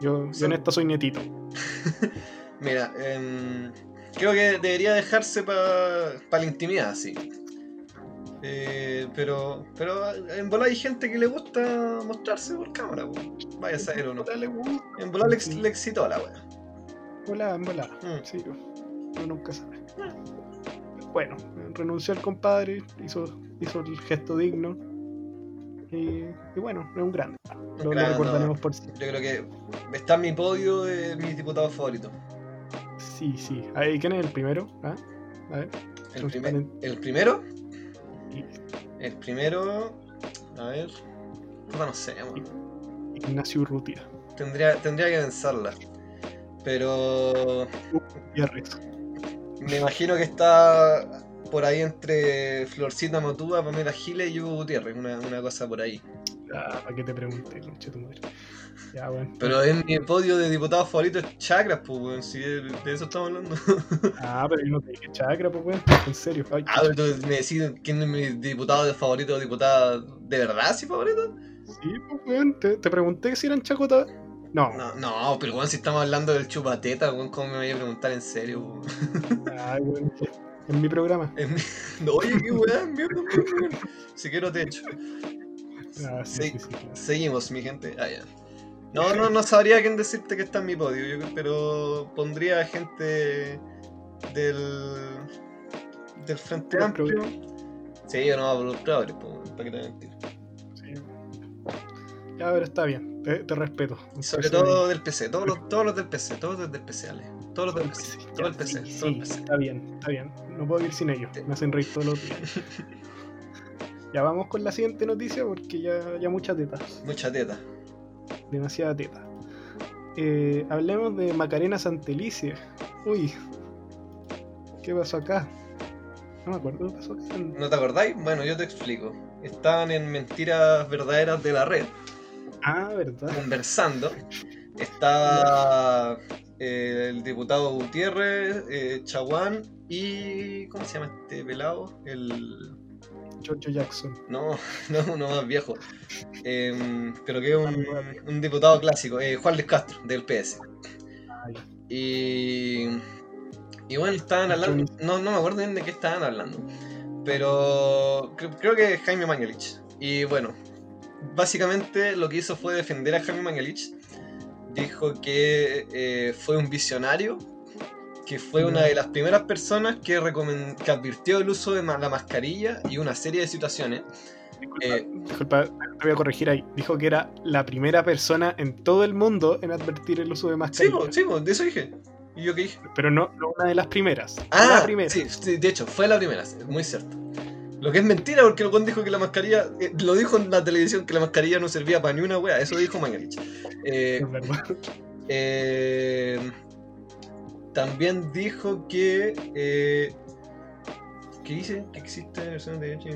Yo, yo en esta soy nietito. Mira, em, creo que debería dejarse para la intimidad, sí. Eh, pero, pero en volar hay gente que le gusta mostrarse por cámara, po. vaya a saber o no. Weón. En volar le, ex- le excitó la wea. Volá, en volá. Mm. Sí, uno nunca sabe. Bueno, renunció el compadre, hizo, hizo el gesto digno. Y, y bueno, es un grande. Lo, recordaremos por sí. Yo creo que está en mi podio de mis diputados favoritos. Sí, sí. Ahí, ¿Quién es el primero? ¿Ah? A ver. El, primer- el primero, el primero, a ver, puta, no sé. Ignacio Urrutia. tendría, tendría que pensarla. Pero Gutiérrez. me imagino que está por ahí entre Florcita Motúa, Pamela Giles y Hugo Gutiérrez, una, una cosa por ahí. Ah, ¿para qué te pregunté, conche tu madre? Ya, bueno. Pero en mi podio de diputados favoritos es Chakras, pues, weón, si de, de eso estamos hablando. Ah, pero yo no te dije chakra, pues, weón. En serio. Ay, Ah, pero tú me decís quién es mi diputado favorito o diputada de verdad, sí, favorito. sí, pues, weón. Te, te pregunté si eran chacota. No. No, no, pero weón, si estamos hablando del chupateta, weón, ¿cómo me voy a preguntar en serio? weón? Ay, weón. En mi programa. En mi- No, Oye, qué weá, mierda, weón. Si quiero te echo. Ah, sí. Seguimos, mi gente. Ah. No, no, no sabría quién decirte que está en mi podio, yo pero pondría gente del del Frente Los Amplio. Sí, yo no a pues, para que te a mentir. Sí. Ya, pero está bien. Te, te respeto. Y sobre todo del PC, todos los, todos los del PC, todos los del PC, Ale. Todos los del PC, todo el PC, sí, todo el sí, PC. Está bien, está bien. No puedo vivir sin ellos. Me hacen reír todos los días. ya vamos con la siguiente noticia porque ya, ya mucha teta. Mucha teta. Demasiada teta. Eh, hablemos de Macarena Santelice. Uy. ¿Qué pasó acá? No me acuerdo qué pasó acá. ¿No te acordáis? Bueno, yo te explico. Estaban en Mentiras Verdaderas de la Red, Ah, ¿verdad? conversando. Estaba eh, el diputado Gutiérrez, eh, Chaguán y. ¿Cómo se llama este pelado? El. Giorgio Jackson. No, no, uno más viejo. Em, pero que es un, un diputado clásico, eh, Juan Luis Castro, del PS. Y, y bueno, estaban hablando, no, no me acuerdo bien de qué estaban hablando, pero cre- creo que Jaime Mangelich. Y bueno, básicamente lo que hizo fue defender a Jaime Mangelich. Dijo que eh, fue un visionario, que fue una de las primeras personas que, que advirtió el uso de ma- la mascarilla y una serie de situaciones. disculpa, Eh, disculpa, te voy a corregir ahí. Dijo que era la primera persona en todo el mundo en advertir el uso de Sí, mascarilla. sí, po, de eso dije. ¿Y yo qué dije? Pero no, no una de las primeras. Ah, la primera. Sí, sí, de hecho, fue la primera, es muy cierto. Lo que es mentira porque el Juan dijo que la mascarilla, eh, lo dijo en la televisión que la mascarilla no servía para ni una wea, eso dijo Mangelich. Eh, Es verdad. eh, también dijo que eh, que dice que existen versiones de derecho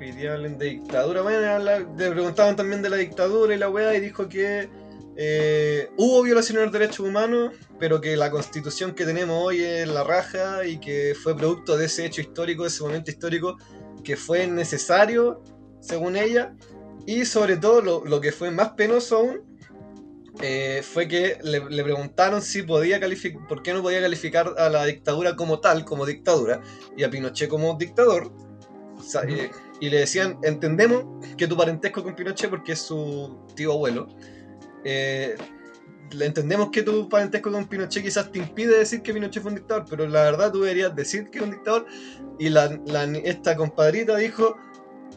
y que hablen de dictadura. Bueno, le preguntaban también de la dictadura y la weá y dijo que eh, hubo violaciones de los derechos humanos, pero que la constitución que tenemos hoy es la raja y que fue producto de ese hecho histórico, de ese momento histórico, que fue necesario, según ella, y sobre todo lo, lo que fue más penoso aún, eh, fue que le, le preguntaron si podía calificar, por qué no podía calificar a la dictadura como tal, como dictadura, y a Pinochet como dictador. O sea, Ujú. eh, y le decían, entendemos que tu parentesco con Pinochet, porque es su tío abuelo, eh, entendemos que tu parentesco con Pinochet quizás te impide decir que Pinochet fue un dictador, pero la verdad tú deberías decir que es un dictador. Y la, la- esta compadrita dijo,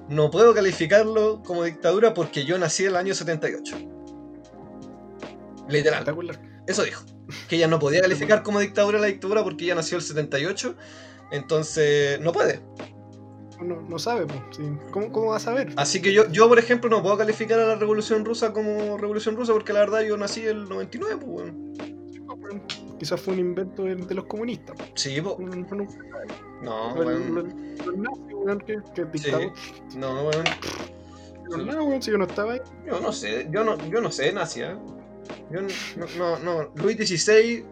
no puedo calificarlo como dictadura porque yo nací en el año 78. Literal. Espectacular. Eso dijo. Que ella no podía calificar como dictadura la dictadura porque ella nació el 78. Entonces, no puede. No, no sabe, pues. sí. ¿Cómo, ¿Cómo va a saber? Así que yo, yo, por ejemplo, no puedo calificar a la revolución rusa como revolución rusa porque la verdad yo nací el 99, pues. Bueno, Quizás fue un invento de, de los comunistas. Sí, po. No, no, no. No, Los- weón. los- los nazis, weón, que, que dictador. No, weón. Pero no, weón, si yo no estaba ahí. Yo no sé, yo no, yo no sé, nazi, ¿eh? Yo no, no, no, Luis XVI,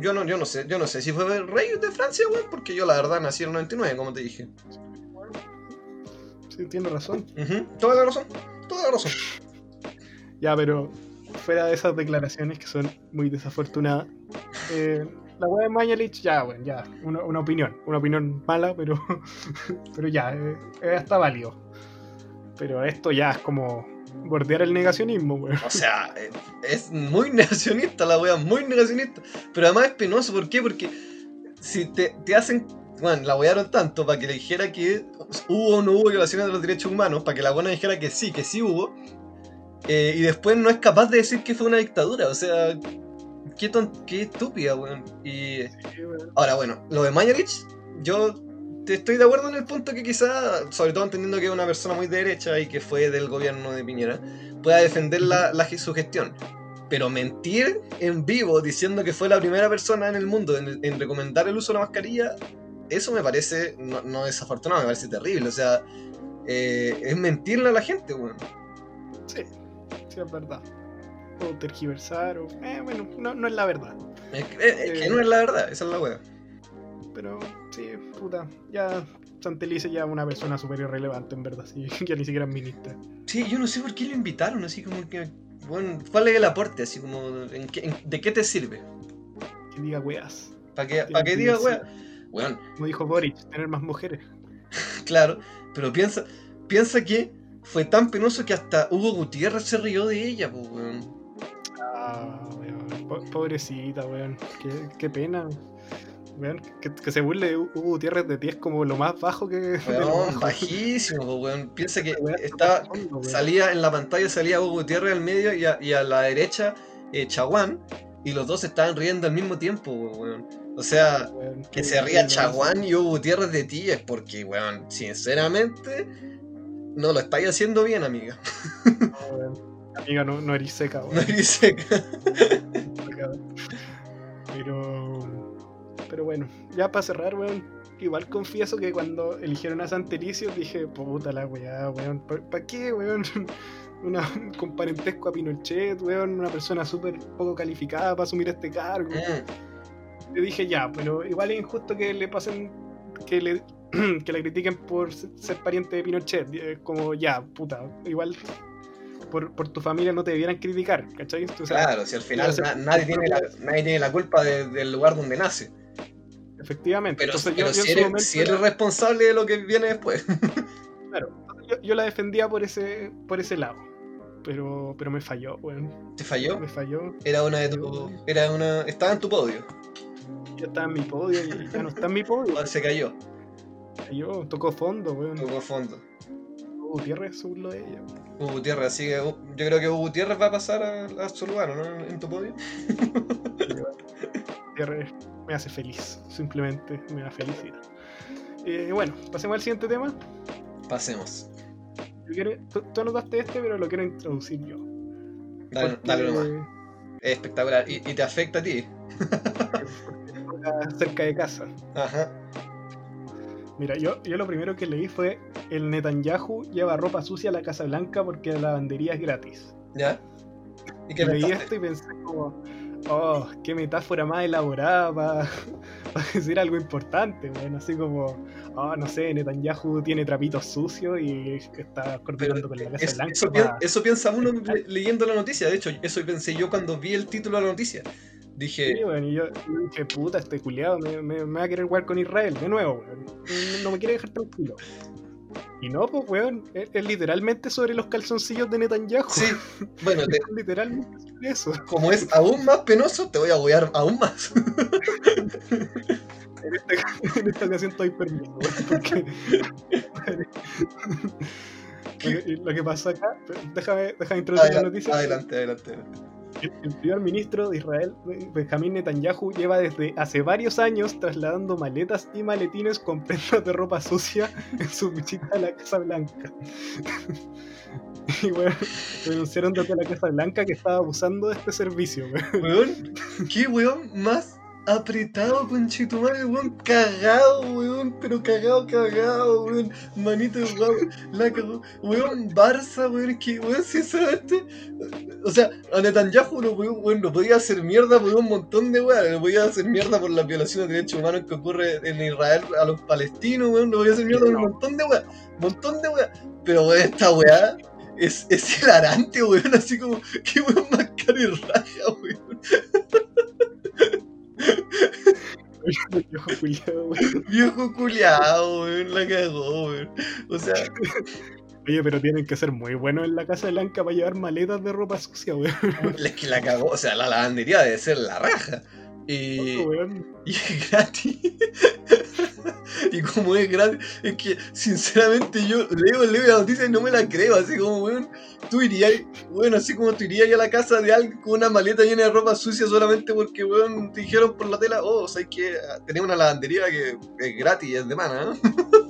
yo no, yo no sé, yo no sé si fue el rey de Francia, weón, porque yo la verdad nací en el 99, como te dije. Sí, tiene razón. Ujú, Toda la razón, toda la razón. Ya, pero fuera de esas declaraciones que son muy desafortunadas, eh, la weá de Mañalich, ya, bueno, ya, una, una opinión. Una opinión mala, pero, pero ya, eh, está válido. Pero esto ya es como bordear el negacionismo, weón. O sea, es muy negacionista la wea, muy negacionista. Pero además es penoso, ¿por qué? Porque si te, te hacen. Bueno, la wearon tanto para que le dijera que hubo o no hubo violaciones de los derechos humanos, para que la buena dijera que sí, que sí hubo. eh, y después no es capaz de decir que fue una dictadura, o sea, qué, ton- qué estúpida, weón. Y Sí, weón. Ahora, bueno, lo de Mañalich, yo estoy de acuerdo en el punto que quizá, sobre todo entendiendo que es una persona muy de derecha y que fue del gobierno de Piñera, pueda defender la, la- su gestión. Pero mentir en vivo diciendo que fue la primera persona en el mundo en, en recomendar el uso de la mascarilla, eso me parece, no, no desafortunado, me parece terrible. O sea, eh, es mentirle a la gente, weón. Sí, sí, es verdad. O tergiversar, o. Eh, bueno, no, no es la verdad. Es, que- es- que no es la verdad, esa es la wea. Pero sí, puta, ya Santelice ya es una persona súper irrelevante, en verdad, sí, ya ni siquiera es ministra. Sí, yo no sé por qué lo invitaron, así como que. Bueno, ¿cuál es el aporte? Así como, ¿en qué- en- ¿de qué te sirve? Que diga weas. ¿Para qué, pa qué diga, weón? Weón. Como dijo Boric, tener más mujeres. claro, pero piensa, piensa que fue tan penoso que hasta Hugo Gutiérrez se rió de ella, pues, weón. Ah, weón. Pobrecita, weón. Qué, qué pena. Weón, que, que, se burle Hugo Gutiérrez de ti es como lo más bajo que. Weón, bajísimo, weón. Piensa que estaba, salía en la pantalla salía Hugo Gutiérrez al medio y a, y a la derecha eh, Chaguán. Y los dos estaban riendo al mismo tiempo, weón. O sea, weón, que se ría Chaguán y Hugo Gutiérrez de ti es porque, weón, sinceramente, no lo estáis haciendo bien, amiga. No. Amiga, no, no eres seca, weón. No eres seca. Pero. Pero bueno, ya para cerrar, weón. Igual confieso que cuando eligieron a Santelicio dije, puta la weá, weón. ¿Para pa qué, weón? Una, con parentesco a Pinochet, weón. Una persona súper poco calificada para asumir este cargo. Mm. Yo dije, ya, pero igual es injusto que le pasen. que le. que la critiquen por ser pariente de Pinochet. Como, ya, puta, igual por, por, tu familia no te debieran criticar, ¿cachai? Sea, claro, si al final na nadie, tiene la, nadie tiene la culpa de, del lugar donde nace. Efectivamente. Pero, Entonces, pero yo, si, eres, momento, si, eres, responsable de lo que viene después. claro, yo, yo, la defendía por ese, por ese lado. Pero, pero me falló, weón. ¿Te falló? Me falló. Era una de tu. Era una. Estaba en tu podio. Ya estaba en mi podio y ya no está en mi podio. Se cayó. Cayó, tocó fondo, weón. Tocó fondo. Gutiérrez se burló de ella. Hugo Gutiérrez, así que yo creo que Hugo Gutiérrez va a pasar a, a su lugar, ¿no? En tu podio. Gutiérrez me hace feliz, simplemente me da felicidad. Eh, bueno, pasemos al siguiente tema. Pasemos. Quiero, tú, tú, anotaste este, pero lo quiero introducir yo. Dale, Porque, dale nomás. Es espectacular. ¿Y, ¿Y, te afecta a ti? cerca de casa. Ajá. Mira, yo, yo lo primero que leí fue el Netanyahu lleva ropa sucia a la Casa Blanca porque la lavandería es gratis. ¿Ya? ¿Y qué leí esto y pensé como, oh, qué metáfora más elaborada para pa decir algo importante, bueno, así como, oh, no sé, Netanyahu tiene trapitos sucios y está coordinando con la Casa es, Blanca. Eso, pa... eso, piensa uno leyendo la noticia, de hecho, eso pensé yo cuando vi el título de la noticia. Dije. Sí, bueno, y yo, dije, puta, este culiado me, me, me, va a querer jugar con Israel de nuevo, weón. No me quiere dejar tranquilo. Y no, pues, weón, es, es, literalmente sobre los calzoncillos de Netanyahu. Sí, bueno, te... literalmente sobre eso. Como es aún más penoso, te voy a apoyar aún más. en, esta, en esta ocasión estoy perdiendo, porque. lo que pasa acá, déjame, déjame introducir la noticia. Adelante, adelante, adelante. El primer ministro de Israel, Benjamín Netanyahu, lleva desde hace varios años trasladando maletas y maletines con prendas de ropa sucia en su visita a la Casa Blanca. y bueno, denunciaron desde la Casa Blanca que estaba abusando de este servicio. Weón, ¿qué weón más apretado, conchetumare, weón, cagado, weón, pero cagado, cagado, weón, manito de guau, la cagó, weón, Barça, weón, que, weón, sinceramente, o sea, a Netanyahu no, weón, no podía hacer mierda por un montón de weón, no podía hacer mierda por las violaciones de derechos humanos que ocurre en Israel a los palestinos, weón, no podía hacer mierda por un montón de weón, montón de weón, pero weón, esta weá es, es hilarante, weón, así como, qué weón más caro y raja, weón. Viejo culiado, weón. Viejo culiado, weón, la cagó, weón. O sea. Oye, pero tienen que ser muy buenos en la Casa Blanca para llevar maletas de ropa sucia, weón. Es que la cagó, o sea, la lavandería debe ser la raja. Y, oh, y es gratis. y como es gratis, es que sinceramente yo leo, leo la noticia y no me la creo. Así como, weón, tú irías, bueno, así como tú irías a la casa de alguien con una maleta llena de ropa sucia solamente porque, weón, te dijeron por la tela, oh, o sea, que tenés una lavandería que es gratis y es de mana, ¿no?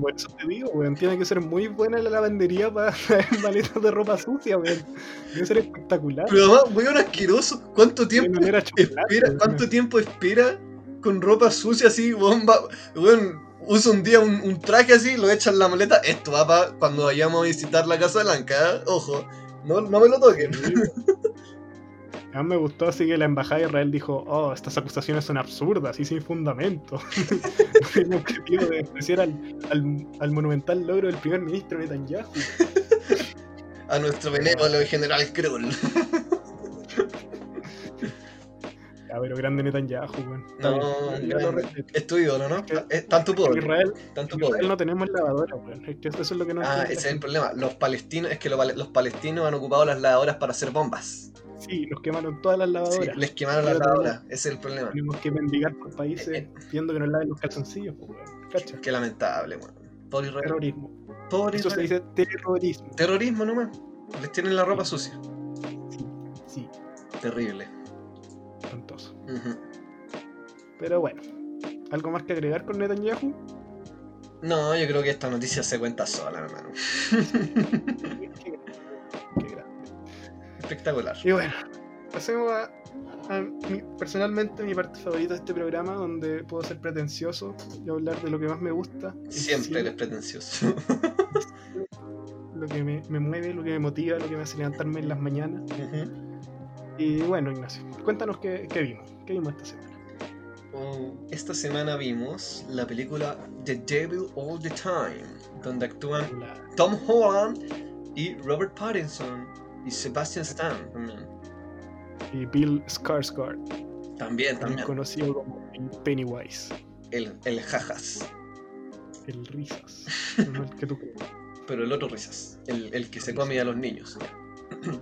Por eso te digo, weón, tiene que ser muy buena la lavandería para traer maletas de ropa sucia, weón. Debe ser espectacular. Pero además, weón, asqueroso. ¿Cuánto tiempo espera? ¿Cuánto tiempo espera con ropa sucia así, weón? Weón, usa un día un, un, traje así, lo echa en la maleta. Esto va para cuando vayamos a visitar la Casa Blanca, ¿eh? ojo. No, no me lo toquen. A mí me gustó así que la embajada de Israel dijo, oh, estas acusaciones son absurdas y sin fundamento. tiene objetivo de despreciar al, al, al, monumental logro del primer ministro Netanyahu. A nuestro benévolo general Krull. Ya, pero grande Netanyahu, weón. Está No, respeto. Es tu ídolo, ¿no? Es que- Es tanto En poder. Israel, Tanto en Israel poder. no tenemos lavadora, weón. Es que eso es lo que no Ah, ese es el problema. Los palestinos, es que los, pale- los palestinos han ocupado las lavadoras para hacer bombas. Sí, nos quemaron todas las Sí, lavadoras. les quemaron las lavadoras. Ese es el problema. Tenemos que mendigar por países Eh, pidiendo que nos laven los calzoncillos, pues, weón. Cacha. Qué lamentable, weón. Por Israel. Terrorismo. Por Eso se dice terrorismo. Terrorismo nomás. Les tienen la ropa sucia. Sí, sí, Terrible. Pero bueno, ¿algo más que agregar con Netanyahu? No, yo creo que esta noticia se cuenta sola, hermano. Qué grande. Qué grande. Espectacular. Y bueno, pasemos a, a mi- personalmente mi parte favorita de este programa, donde puedo ser pretencioso y hablar de lo que más me gusta. Siempre eres pretencioso. Lo que me, me mueve, lo que me motiva, lo que me hace levantarme en las mañanas. Y bueno, Ignacio, cuéntanos qué, qué vimos. ¿Qué vimos esta semana? Esta semana vimos la película The Devil All the Time, donde actúan La- Tom Holland y Robert Pattinson y Sebastian Stan también. y Bill Skarsgård, También, también conocido como Pennywise, El, el jajas. el Risas, no el que tú crees, Pero el otro risas. El, el que se come a los niños.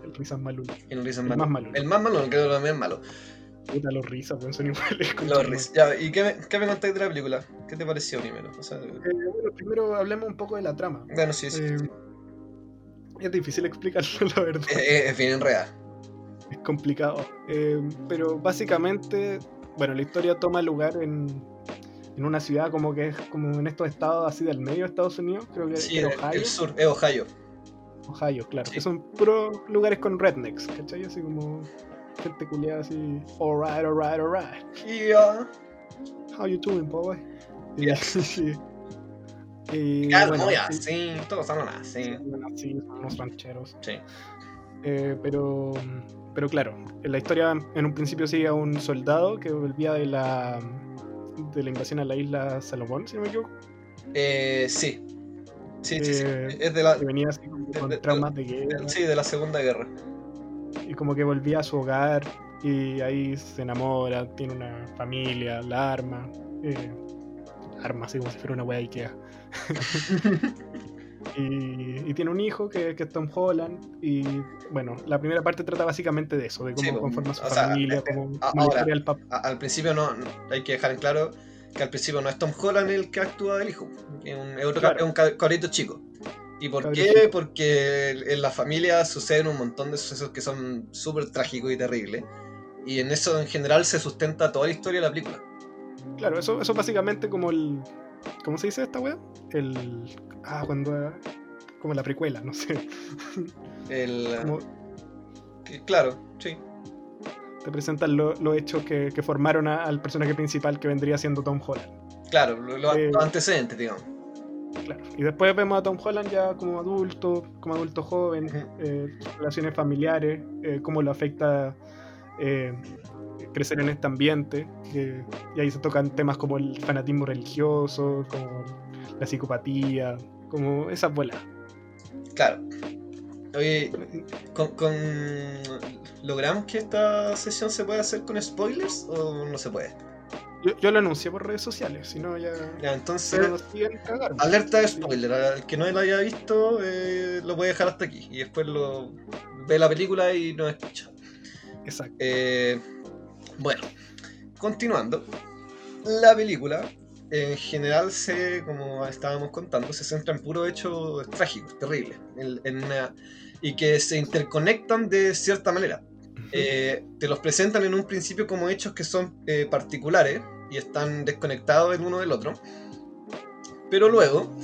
El Risas Malul. El risas más malo. El más malo, el que también es malo. Puta, los Risas, weón, son iguales. Los risas. Ya, ¿y qué me, qué me contáis de la película? ¿Qué te pareció primero? O sea, madre. Eh, bueno, primero hablemos un poco de la trama. bueno, sí, sí. Eh, es difícil explicarlo, la verdad. Es, es- es bien enredada. Es complicado. Eh, pero básicamente, bueno, la historia toma lugar en, en una ciudad como que es como en estos estados así del medio de Estados Unidos, creo que, Sí, era Ohio. el sur, es Ohio. Ohio, claro. Sí. Que son puros lugares con rednecks, ¿cachai? Así como gente culiada así, alright, alright, alright. Yeah. How you doing, boy? Y, Yeah. sí. Y, Claro, bueno, muy sí, así, todos hablan así. sí, son unos rancheros. Sí. Eh, pero, pero claro, en la historia en un principio sigue a un soldado que volvía de la, de la invasión a la isla Salomón, si no me equivoco, Eh, sí. Sí, sí, sí. Eh, Es de la, que venía así como de- con de- traumas de guerra sí, de la Segunda Guerra. y como que volvía a su hogar y ahí se enamora, tiene una familia, la arma, eh, arma así como si fuera una wea Ikea. Y, y tiene un hijo que, que es Tom Holland. Y bueno, la primera parte trata básicamente de eso, de cómo Sí, conforma su o sea, familia, eh, cómo, la ahora, historia del papá. A- al principio no, no- hay que dejar en claro que al principio no es Tom Holland el que actúa del hijo, es un, es otro Claro. ca- es un ca- cabrito chico. ¿Y por Cabrito qué? chico. Porque en la familia suceden un montón de sucesos que son súper trágicos y terribles. Y en eso en general se sustenta toda la historia de la película. Claro, eso, eso básicamente como el. ¿Cómo se dice esta wea? El. Ah, cuando. Como la precuela, no sé. El, Como que- claro, sí. Te presentan lo- los hechos que, que formaron a- al personaje principal que vendría siendo Tom Holland. Claro, lo- lo- Eh, los antecedentes, digamos. Claro. Y después vemos a Tom Holland ya como adulto, como adulto joven, eh, relaciones familiares, eh, cómo lo afecta eh, crecer en este ambiente. y ahí se tocan temas como el fanatismo religioso, como la psicopatía, como esas bolas. Claro. Oye, con, con- ¿logramos que esta sesión se pueda hacer con spoilers o no se puede? Yo, yo lo anuncié por redes sociales, si no ya. Ya, entonces, alerta de spoiler. Al que no lo haya visto, eh, lo puede dejar hasta aquí. Y después lo ve la película y nos escucha. Exacto. Eh, bueno, continuando. La película, en general, se, como estábamos contando, se centra en puros hechos trágicos, terribles. en- en una- y que se interconectan de cierta manera. Eh, te los presentan en un principio como hechos que son eh, particulares y están desconectados el uno del otro. Pero luego,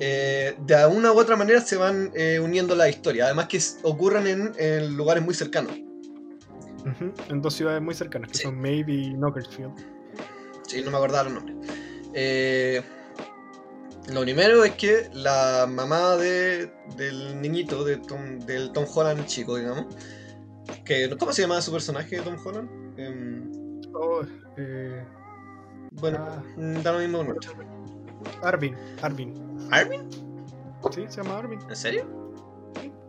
eh, de una u otra manera, se van uniendo la historia. Además que ocurren en, en lugares muy cercanos. En dos ciudades muy cercanas, que Sí. son Maybe y Knockersfield. Sí, no me acordaba los nombres. Eh, lo primero es que la mamá de, del niñito, de Tom- del Tom Holland chico, digamos, que ¿cómo se llamaba su personaje Tom Holland? Em, Oh, eh, bueno, Ah. mm, da lo mismo. Arvin, Arvin. ¿Armin? Sí, se llama Arvin. ¿En serio?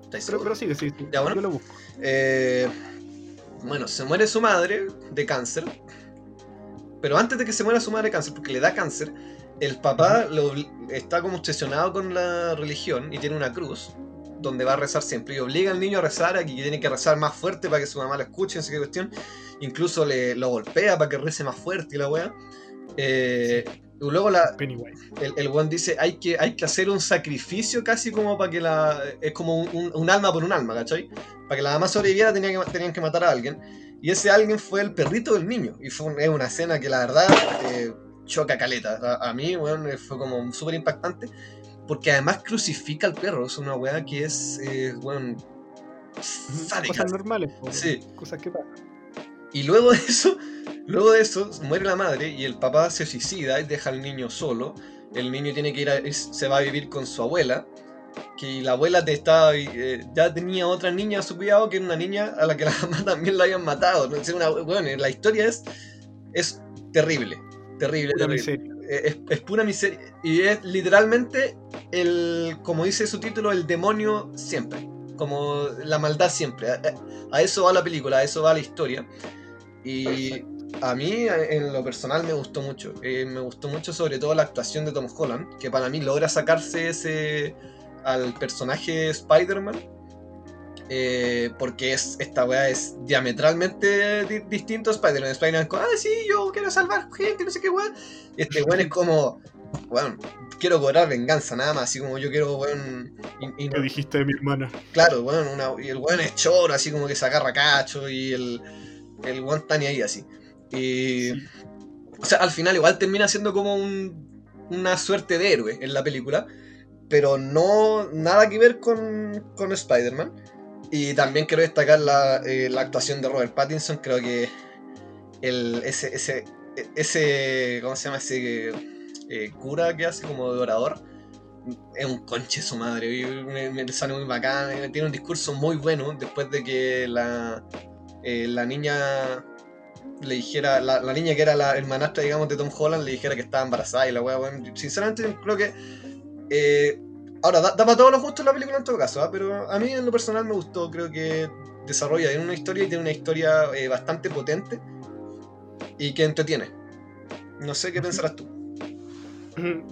¿Estáis Pero, sigue, sí, sí. Ya, bueno. Yo lo busco. Eh, bueno, se muere su madre de cáncer. Pero antes de que se muera su madre de cáncer, porque le da cáncer, el papá lo, está como obsesionado con la religión y tiene una cruz donde va a rezar siempre y obliga al niño a rezar, a que tiene que rezar más fuerte para que su mamá la escuche, no sé qué cuestión. Incluso le lo golpea para que rece más fuerte y la wea. Eh, luego la, el, el one dice hay que, hay que hacer un sacrificio casi como para que la... Es como un, alma por un alma, ¿cachai? Para que la mamá sobreviviera tenían que, tenían que matar a alguien. Y ese alguien fue el perrito del niño. Y fue es una escena que la verdad eh, choca caleta. A, mí, bueno, fue como súper impactante. Porque además crucifica al perro. Es una weá que es, eh, bueno, Cosas normales, sí. cosas que pasan. Y luego de eso, luego de eso, muere la madre y el papá se suicida y deja al niño solo. El niño tiene que ir a, se va a vivir con su abuela. Que la abuela te estaba, eh, ya tenía otra niña a su cuidado, que era una niña a la que la mamá también la habían matado. bueno, la historia es, es terrible. Terrible, terrible. Es, es, pura miseria. Y es literalmente el, como dice su título, el demonio siempre. Como la maldad siempre. A, eso va la película, a eso va la historia. Y a mí, en lo personal, me gustó mucho. Eh, me gustó mucho sobre todo la actuación de Tom Holland, que para mí logra sacarse ese al personaje Spider-Man. Eh, porque es, esta weá es diametralmente distinto a Spider-Man. Spider-Man como, ah, sí, yo quiero salvar gente, no sé qué weá. Este weón es como, bueno, quiero cobrar venganza, nada más, así como yo quiero, weón. Y, ¿Qué dijiste de mi hermana? Claro, weón, y el weón es choro, así como que se agarra cacho, y el, el weón está ni ahí así. Y. O sea, al final igual termina siendo como un, una suerte de héroe en la película, pero no nada que ver con, con Spider-Man. Y también quiero destacar la, eh, la, actuación de Robert Pattinson, creo que el, ese, ese, ese, ¿cómo se llama? Ese eh, cura que hace como de orador, es un conche su madre, me, sale muy bacán, eh, tiene un discurso muy bueno después de que la, eh, la niña le dijera, la, niña que era la hermanastra, digamos, de Tom Holland, le dijera que estaba embarazada y la weá, sinceramente creo que... ahora, da, para todos los gustos la película en todo caso, ¿ah? pero a mí en lo personal me gustó, creo que desarrolla una historia y tiene una historia bastante potente y que entretiene. No sé qué pensarás tú.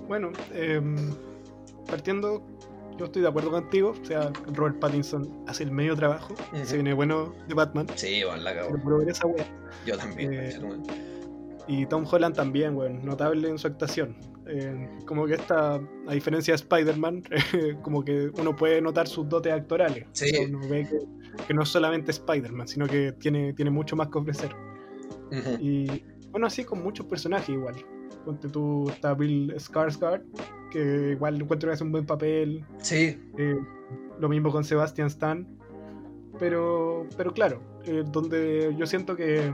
Bueno, em, partiendo, yo estoy de acuerdo contigo. O sea, Robert Pattinson hace el medio trabajo. Se viene bueno de Batman. Sí, bueno, la cago. Yo también. Eh, y Tom Holland también, bueno, notable en su actuación. Eh, como que esta, a diferencia de Spider-Man, como que uno puede notar sus dotes actorales. Sí. uno ve que, no es solamente Spider-Man, sino que tiene, tiene mucho más que ofrecer. Y bueno, así con muchos personajes igual. Ponte tú, está Bill Skarsgård, que igual encuentro que hace un buen papel. Sí. Eh, lo mismo con Sebastian Stan. Pero, pero claro, eh, donde yo siento que,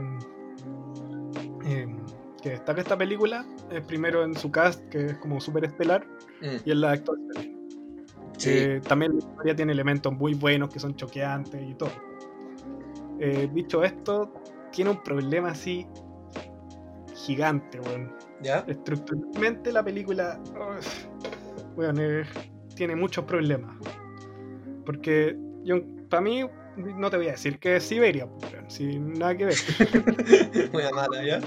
eh, que destaca esta película es primero en su cast, que es como súper estelar, mm. y en la actuación. Sí. también la historia tiene elementos muy buenos que son choqueantes y todo. dicho esto, tiene un problema así gigante, weón. ¿Ya? Estructuralmente la película, bueno, tiene muchos problemas. Porque yo, para mí, no te voy a decir que es Siberia, sin nada que ver. Muy mala, ¿ya?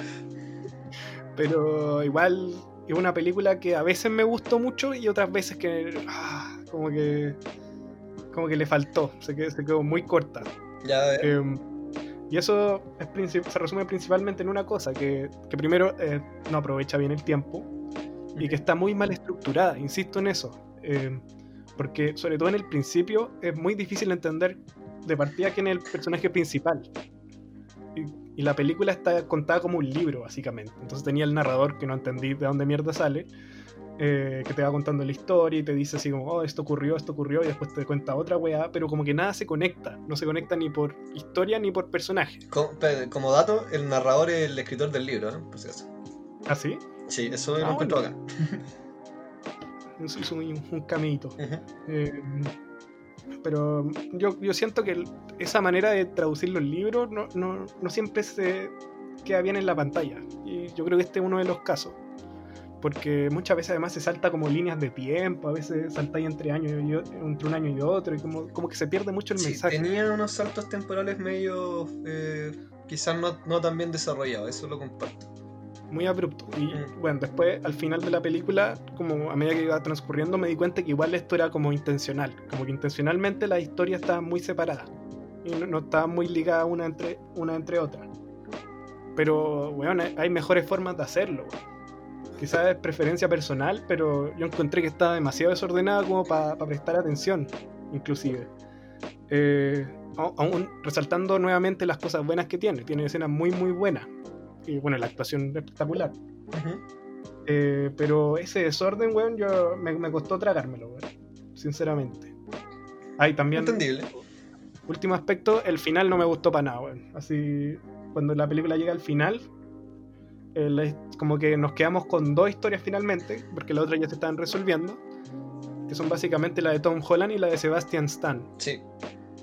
Pero igual es una película que a veces me gustó mucho y otras veces que ah, como que como que le faltó, se quedó, se quedó muy corta. Ya, eh, y eso se resume principalmente en una cosa, que, primero eh, no aprovecha bien el tiempo y que está muy mal estructurada, insisto en eso. Eh, porque sobre todo en el principio es muy difícil entender de partida quién es el personaje principal. Y, y, la película está contada como un libro, básicamente. Entonces tenía el narrador que no entendí de dónde mierda sale. Eh, que te va contando la historia y te dice así como, oh, esto ocurrió, esto ocurrió, y después te cuenta otra weá, pero como que nada se conecta, no se conecta ni por historia ni por personaje. Como, dato, el narrador es el escritor del libro, ¿no? Por si acaso. ¿Ah, sí? Sí, eso lo ah, encuentro acá. Eso es un, un camito. Eh, pero yo, yo siento que esa manera de traducir los libros no, no, no siempre se queda bien en la pantalla. Y yo creo que este es uno de los casos porque muchas veces además se salta como líneas de tiempo, a veces salta entre años y, entre un año y otro, y como, como que se pierde mucho el sí, mensaje. Tenía unos saltos temporales medio eh, quizás no, no tan bien desarrollados, eso lo comparto. Muy abrupto. Y mm. bueno, después al final de la película, como a medida que iba transcurriendo, me di cuenta que igual esto era como intencional, como que intencionalmente la historia estaba muy separada y no, no estaba muy ligada una entre, una entre otras. Pero, bueno, hay mejores formas de hacerlo, quizás es preferencia personal, pero yo encontré que estaba demasiado desordenada como para prestar atención, inclusive. Eh, aún resaltando nuevamente las cosas buenas que tiene, tiene escenas muy muy buenas. Y bueno, la actuación espectacular. Eh, pero ese desorden, weón, yo me, costó tragármelo, weón. Sinceramente. Ahí también. Entendible. Último aspecto, el final no me gustó para nada, weón. Así, cuando la película llega al final, como que nos quedamos con dos historias finalmente, porque las otras ya se estaban resolviendo, que son básicamente la de Tom Holland y la de Sebastian Stan. Sí.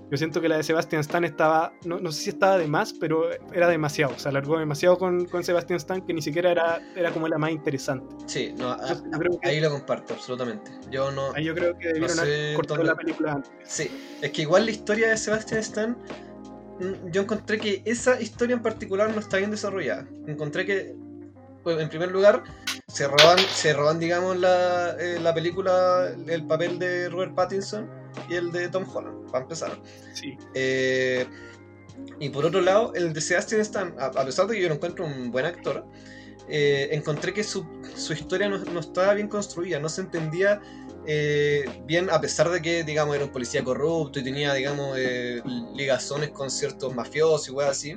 Yo siento que la de Sebastian Stan estaba, no, no sé si estaba de más, pero era demasiado, se alargó demasiado con, con Sebastian Stan que ni siquiera era, era como la más interesante. Sí, no, ahí lo comparto, absolutamente. Yo no. Ahí yo creo que debieron haber la película antes. Sí, es que igual la historia de Sebastian Stan Mm, yo encontré que esa historia en particular no está bien desarrollada. Encontré que, pues, en primer lugar, se roban, se roban digamos, la, eh, la película, el papel de Robert Pattinson y el de Tom Holland, para empezar. Sí. Eh, y por otro lado, el de Sebastian Stan, a, pesar de que yo lo encuentro un buen actor, eh, encontré que su, su historia no, no, estaba bien construida, no se entendía eh, bien, a pesar de que, digamos, era un policía corrupto y tenía, digamos, eh, ligazones con ciertos mafiosos y weas así,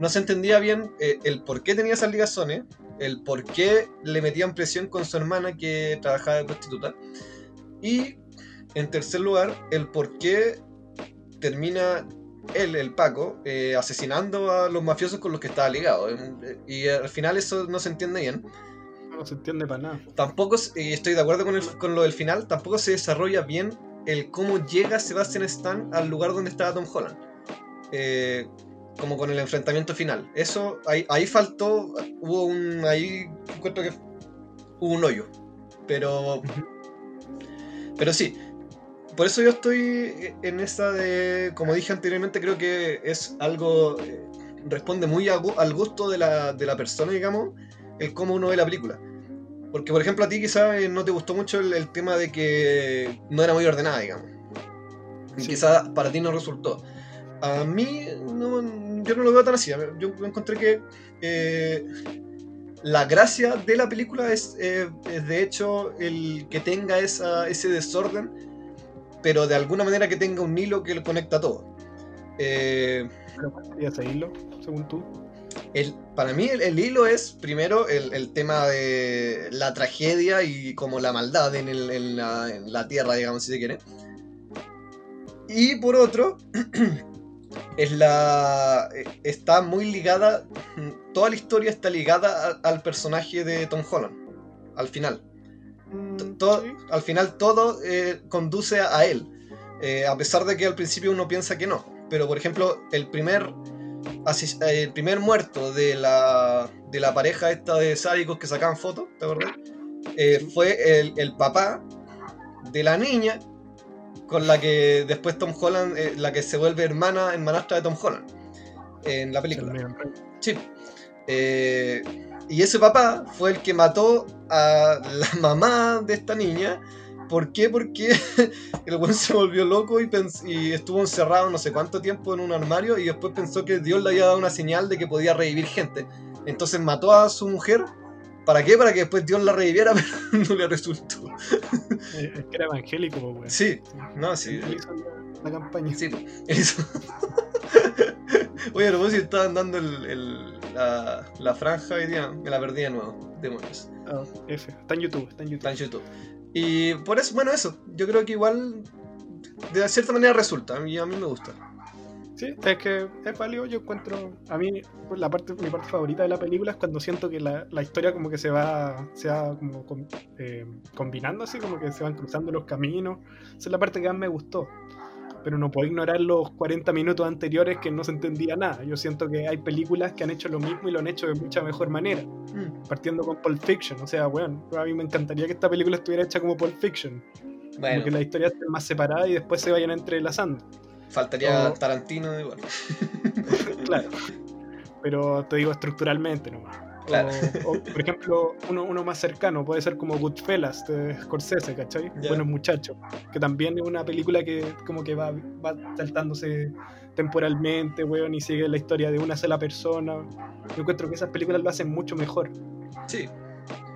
no se entendía bien el por qué tenía esas ligazones, el por qué le metían presión con su hermana que trabajaba de prostituta, y, en tercer lugar, el por qué termina él, el Paco, asesinando a los mafiosos con los que estaba ligado. Y al final eso no se entiende bien no se entiende para nada. Tampoco, y estoy de acuerdo con, con lo del final, tampoco se desarrolla bien el cómo llega Sebastian Stan al lugar donde estaba Tom Holland. Eh, como con el enfrentamiento final. Eso, ahí, ahí faltó, hubo un, ahí encuentro que hubo un hoyo. Pero, pero sí, por eso yo estoy en esa de, como dije anteriormente, creo que es algo, eh, responde muy al gusto de la, de la persona, digamos, el cómo uno ve la película. Porque, por ejemplo, a ti quizás eh, no te gustó mucho el, tema de que no era muy ordenada, digamos. Y quizás para ti no resultó. A mí, yo no lo veo tan así. Yo encontré que eh, la gracia de la película es, eh, es, de hecho el que tenga esa, ese desorden, pero de alguna manera que tenga un hilo que lo conecta todo. ¿Pero cuál sería ese hilo, según tú? El, para mí el, hilo es primero el, tema de la tragedia y como la maldad en, la, tierra, digamos, si se quiere. Y por otro, es la está muy ligada, toda la historia está ligada al personaje de Tom Holland, al final. Mm, todo, Al final todo eh, conduce a él, eh, a pesar de que al principio uno piensa que no. Pero por ejemplo, el primer eh, el primer muerto de la, de la pareja esta de sádicos que sacaban fotos, ¿te acuerdas? Eh, fue el, el, papá de la niña con la que después Tom Holland, eh, la que se vuelve hermana, hermanastra de Tom Holland en la película. Sí. y ese papá fue el que mató a la mamá de esta niña ¿Por qué? Porque el weón se volvió loco y, y, estuvo encerrado no sé cuánto tiempo en un armario y después pensó que Dios le había dado una señal de que podía revivir gente. Entonces mató a su mujer. ¿Para qué? Para que después Dios la reviviera, pero no le resultó. Es que era evangélico, weón. Sí, no, sí. Él hizo la, campaña. Sí, él hizo. Oye, sé si estaban dando el, la, la, franja hoy día. Me la perdí de nuevo. Demonios. Ah, F. Está en YouTube. Está en YouTube. Está en YouTube. Y por eso, bueno, eso. Yo creo que igual, de cierta manera resulta. Y a mí me gusta. Sí, es que es válido, yo encuentro, a mí pues, la parte, mi parte favorita de la película es cuando siento que la, la historia como que se va, se va como eh, combinando así, como que se van cruzando los caminos, esa es la parte que más me gustó. pero no puedo ignorar los 40 minutos anteriores que no se entendía nada. Yo siento que hay películas que han hecho lo mismo y lo han hecho de mucha mejor manera. Mm. Partiendo con Pulp Fiction. O sea, bueno, a mí me encantaría que esta película estuviera hecha como Pulp Fiction. Bueno, que las historias estén más separadas y después se vayan entrelazando. Faltaría o- Tarantino igual. Claro. Pero te digo estructuralmente nomás. Claro. O, o, por ejemplo, uno, uno más cercano puede ser como Goodfellas de Scorsese, ¿cachai? Ya. Buenos muchachos. Que también es una película que como que va, va saltándose temporalmente, weón, y sigue la historia de una sola persona. Yo encuentro que esas películas lo hacen mucho mejor. Sí,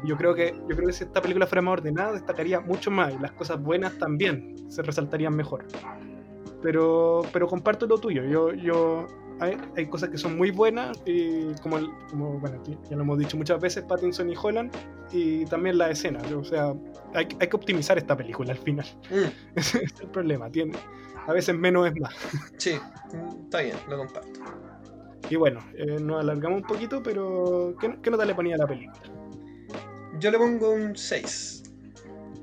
Yo creo que, yo creo que si esta película fuera más ordenada, destacaría mucho más y las cosas buenas también se resaltarían mejor. Pero, pero comparto lo tuyo. Yo, yo, hay, hay cosas que son muy buenas, y como, el- como bueno, ya lo hemos dicho muchas veces, Pattinson y Holland, y también la escena. O sea, hay, hay que optimizar esta película al final. Mm, Ese es el problema. Tiene, a veces menos es más. sí, está bien, lo comparto. Y bueno, eh, nos alargamos un poquito, pero ¿qué, qué nota le ponía a la película? Yo le pongo un 6.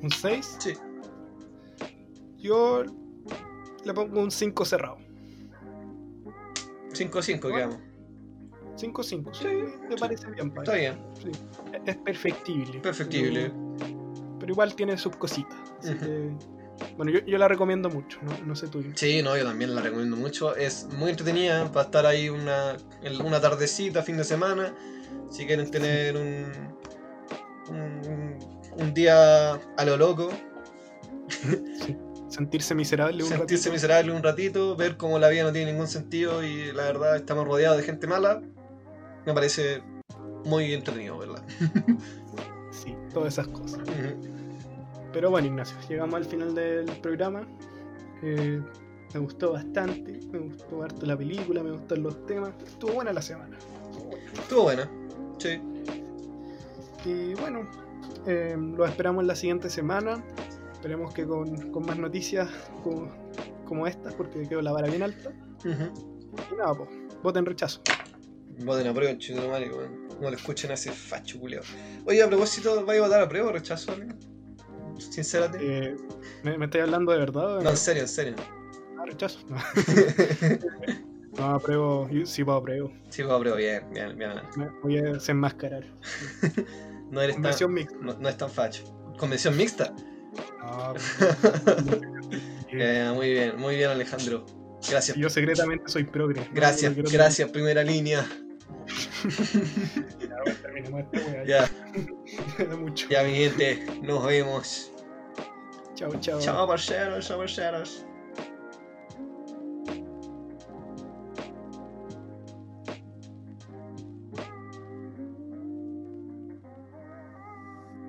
¿Un 6? Sí. Yo le pongo un 5 cerrado. 5-5 quedamos. 5-5, sí, Sí, me parece bien. Está padre. bien, Es perfectible. perfectible. Pero, pero igual tiene sus cositas. así que, bueno, yo, yo la recomiendo mucho, no, no sé tú. Sí, no, yo también la recomiendo mucho. Es muy entretenida para estar ahí una, una tardecita, fin de semana. Si quieren tener un, un, un día a lo loco, Sí, Sentirse miserable un sentirse ratito. miserable un ratito, ver cómo la vida no tiene ningún sentido y la verdad estamos rodeados de gente mala, me parece muy entretenido, ¿verdad? Sí, todas esas cosas. Pero bueno, Ignacio, llegamos al final del programa. Eh, me gustó bastante, me gustó harto la película, me gustaron los temas. Estuvo buena la semana. Estuvo buena, sí. Y bueno, eh, lo esperamos la siguiente semana. Esperemos que con, con más noticias como, como estas, porque quedó la vara bien alta. Y nada, pues, voten rechazo. Voten a prueba, chido madre, weón. No lo escuchen a ese facho culiao. Oye, a propósito, ¿vais a votar a prueba o rechazo, amigo? Sincérate. Eh, ¿me, me estáis hablando de verdad? No, en serio, en serio. Ah, rechazo. No, no apruebo. Sí, puedo apruebo. Sí, voy a prueba, bien, bien, bien. Voy a desenmascarar. No eres tan, Conversión mixta. no, no es tan facho. Convención mixta. Eh, muy bien, muy bien, Alejandro. Gracias. yo secretamente soy progre. Gracias, no gracias, primera línea. Ya, wea, Ya, ya. mucho. ya, mi gente, nos vemos. Chao, chao. Chao, parceros, chao, parceros.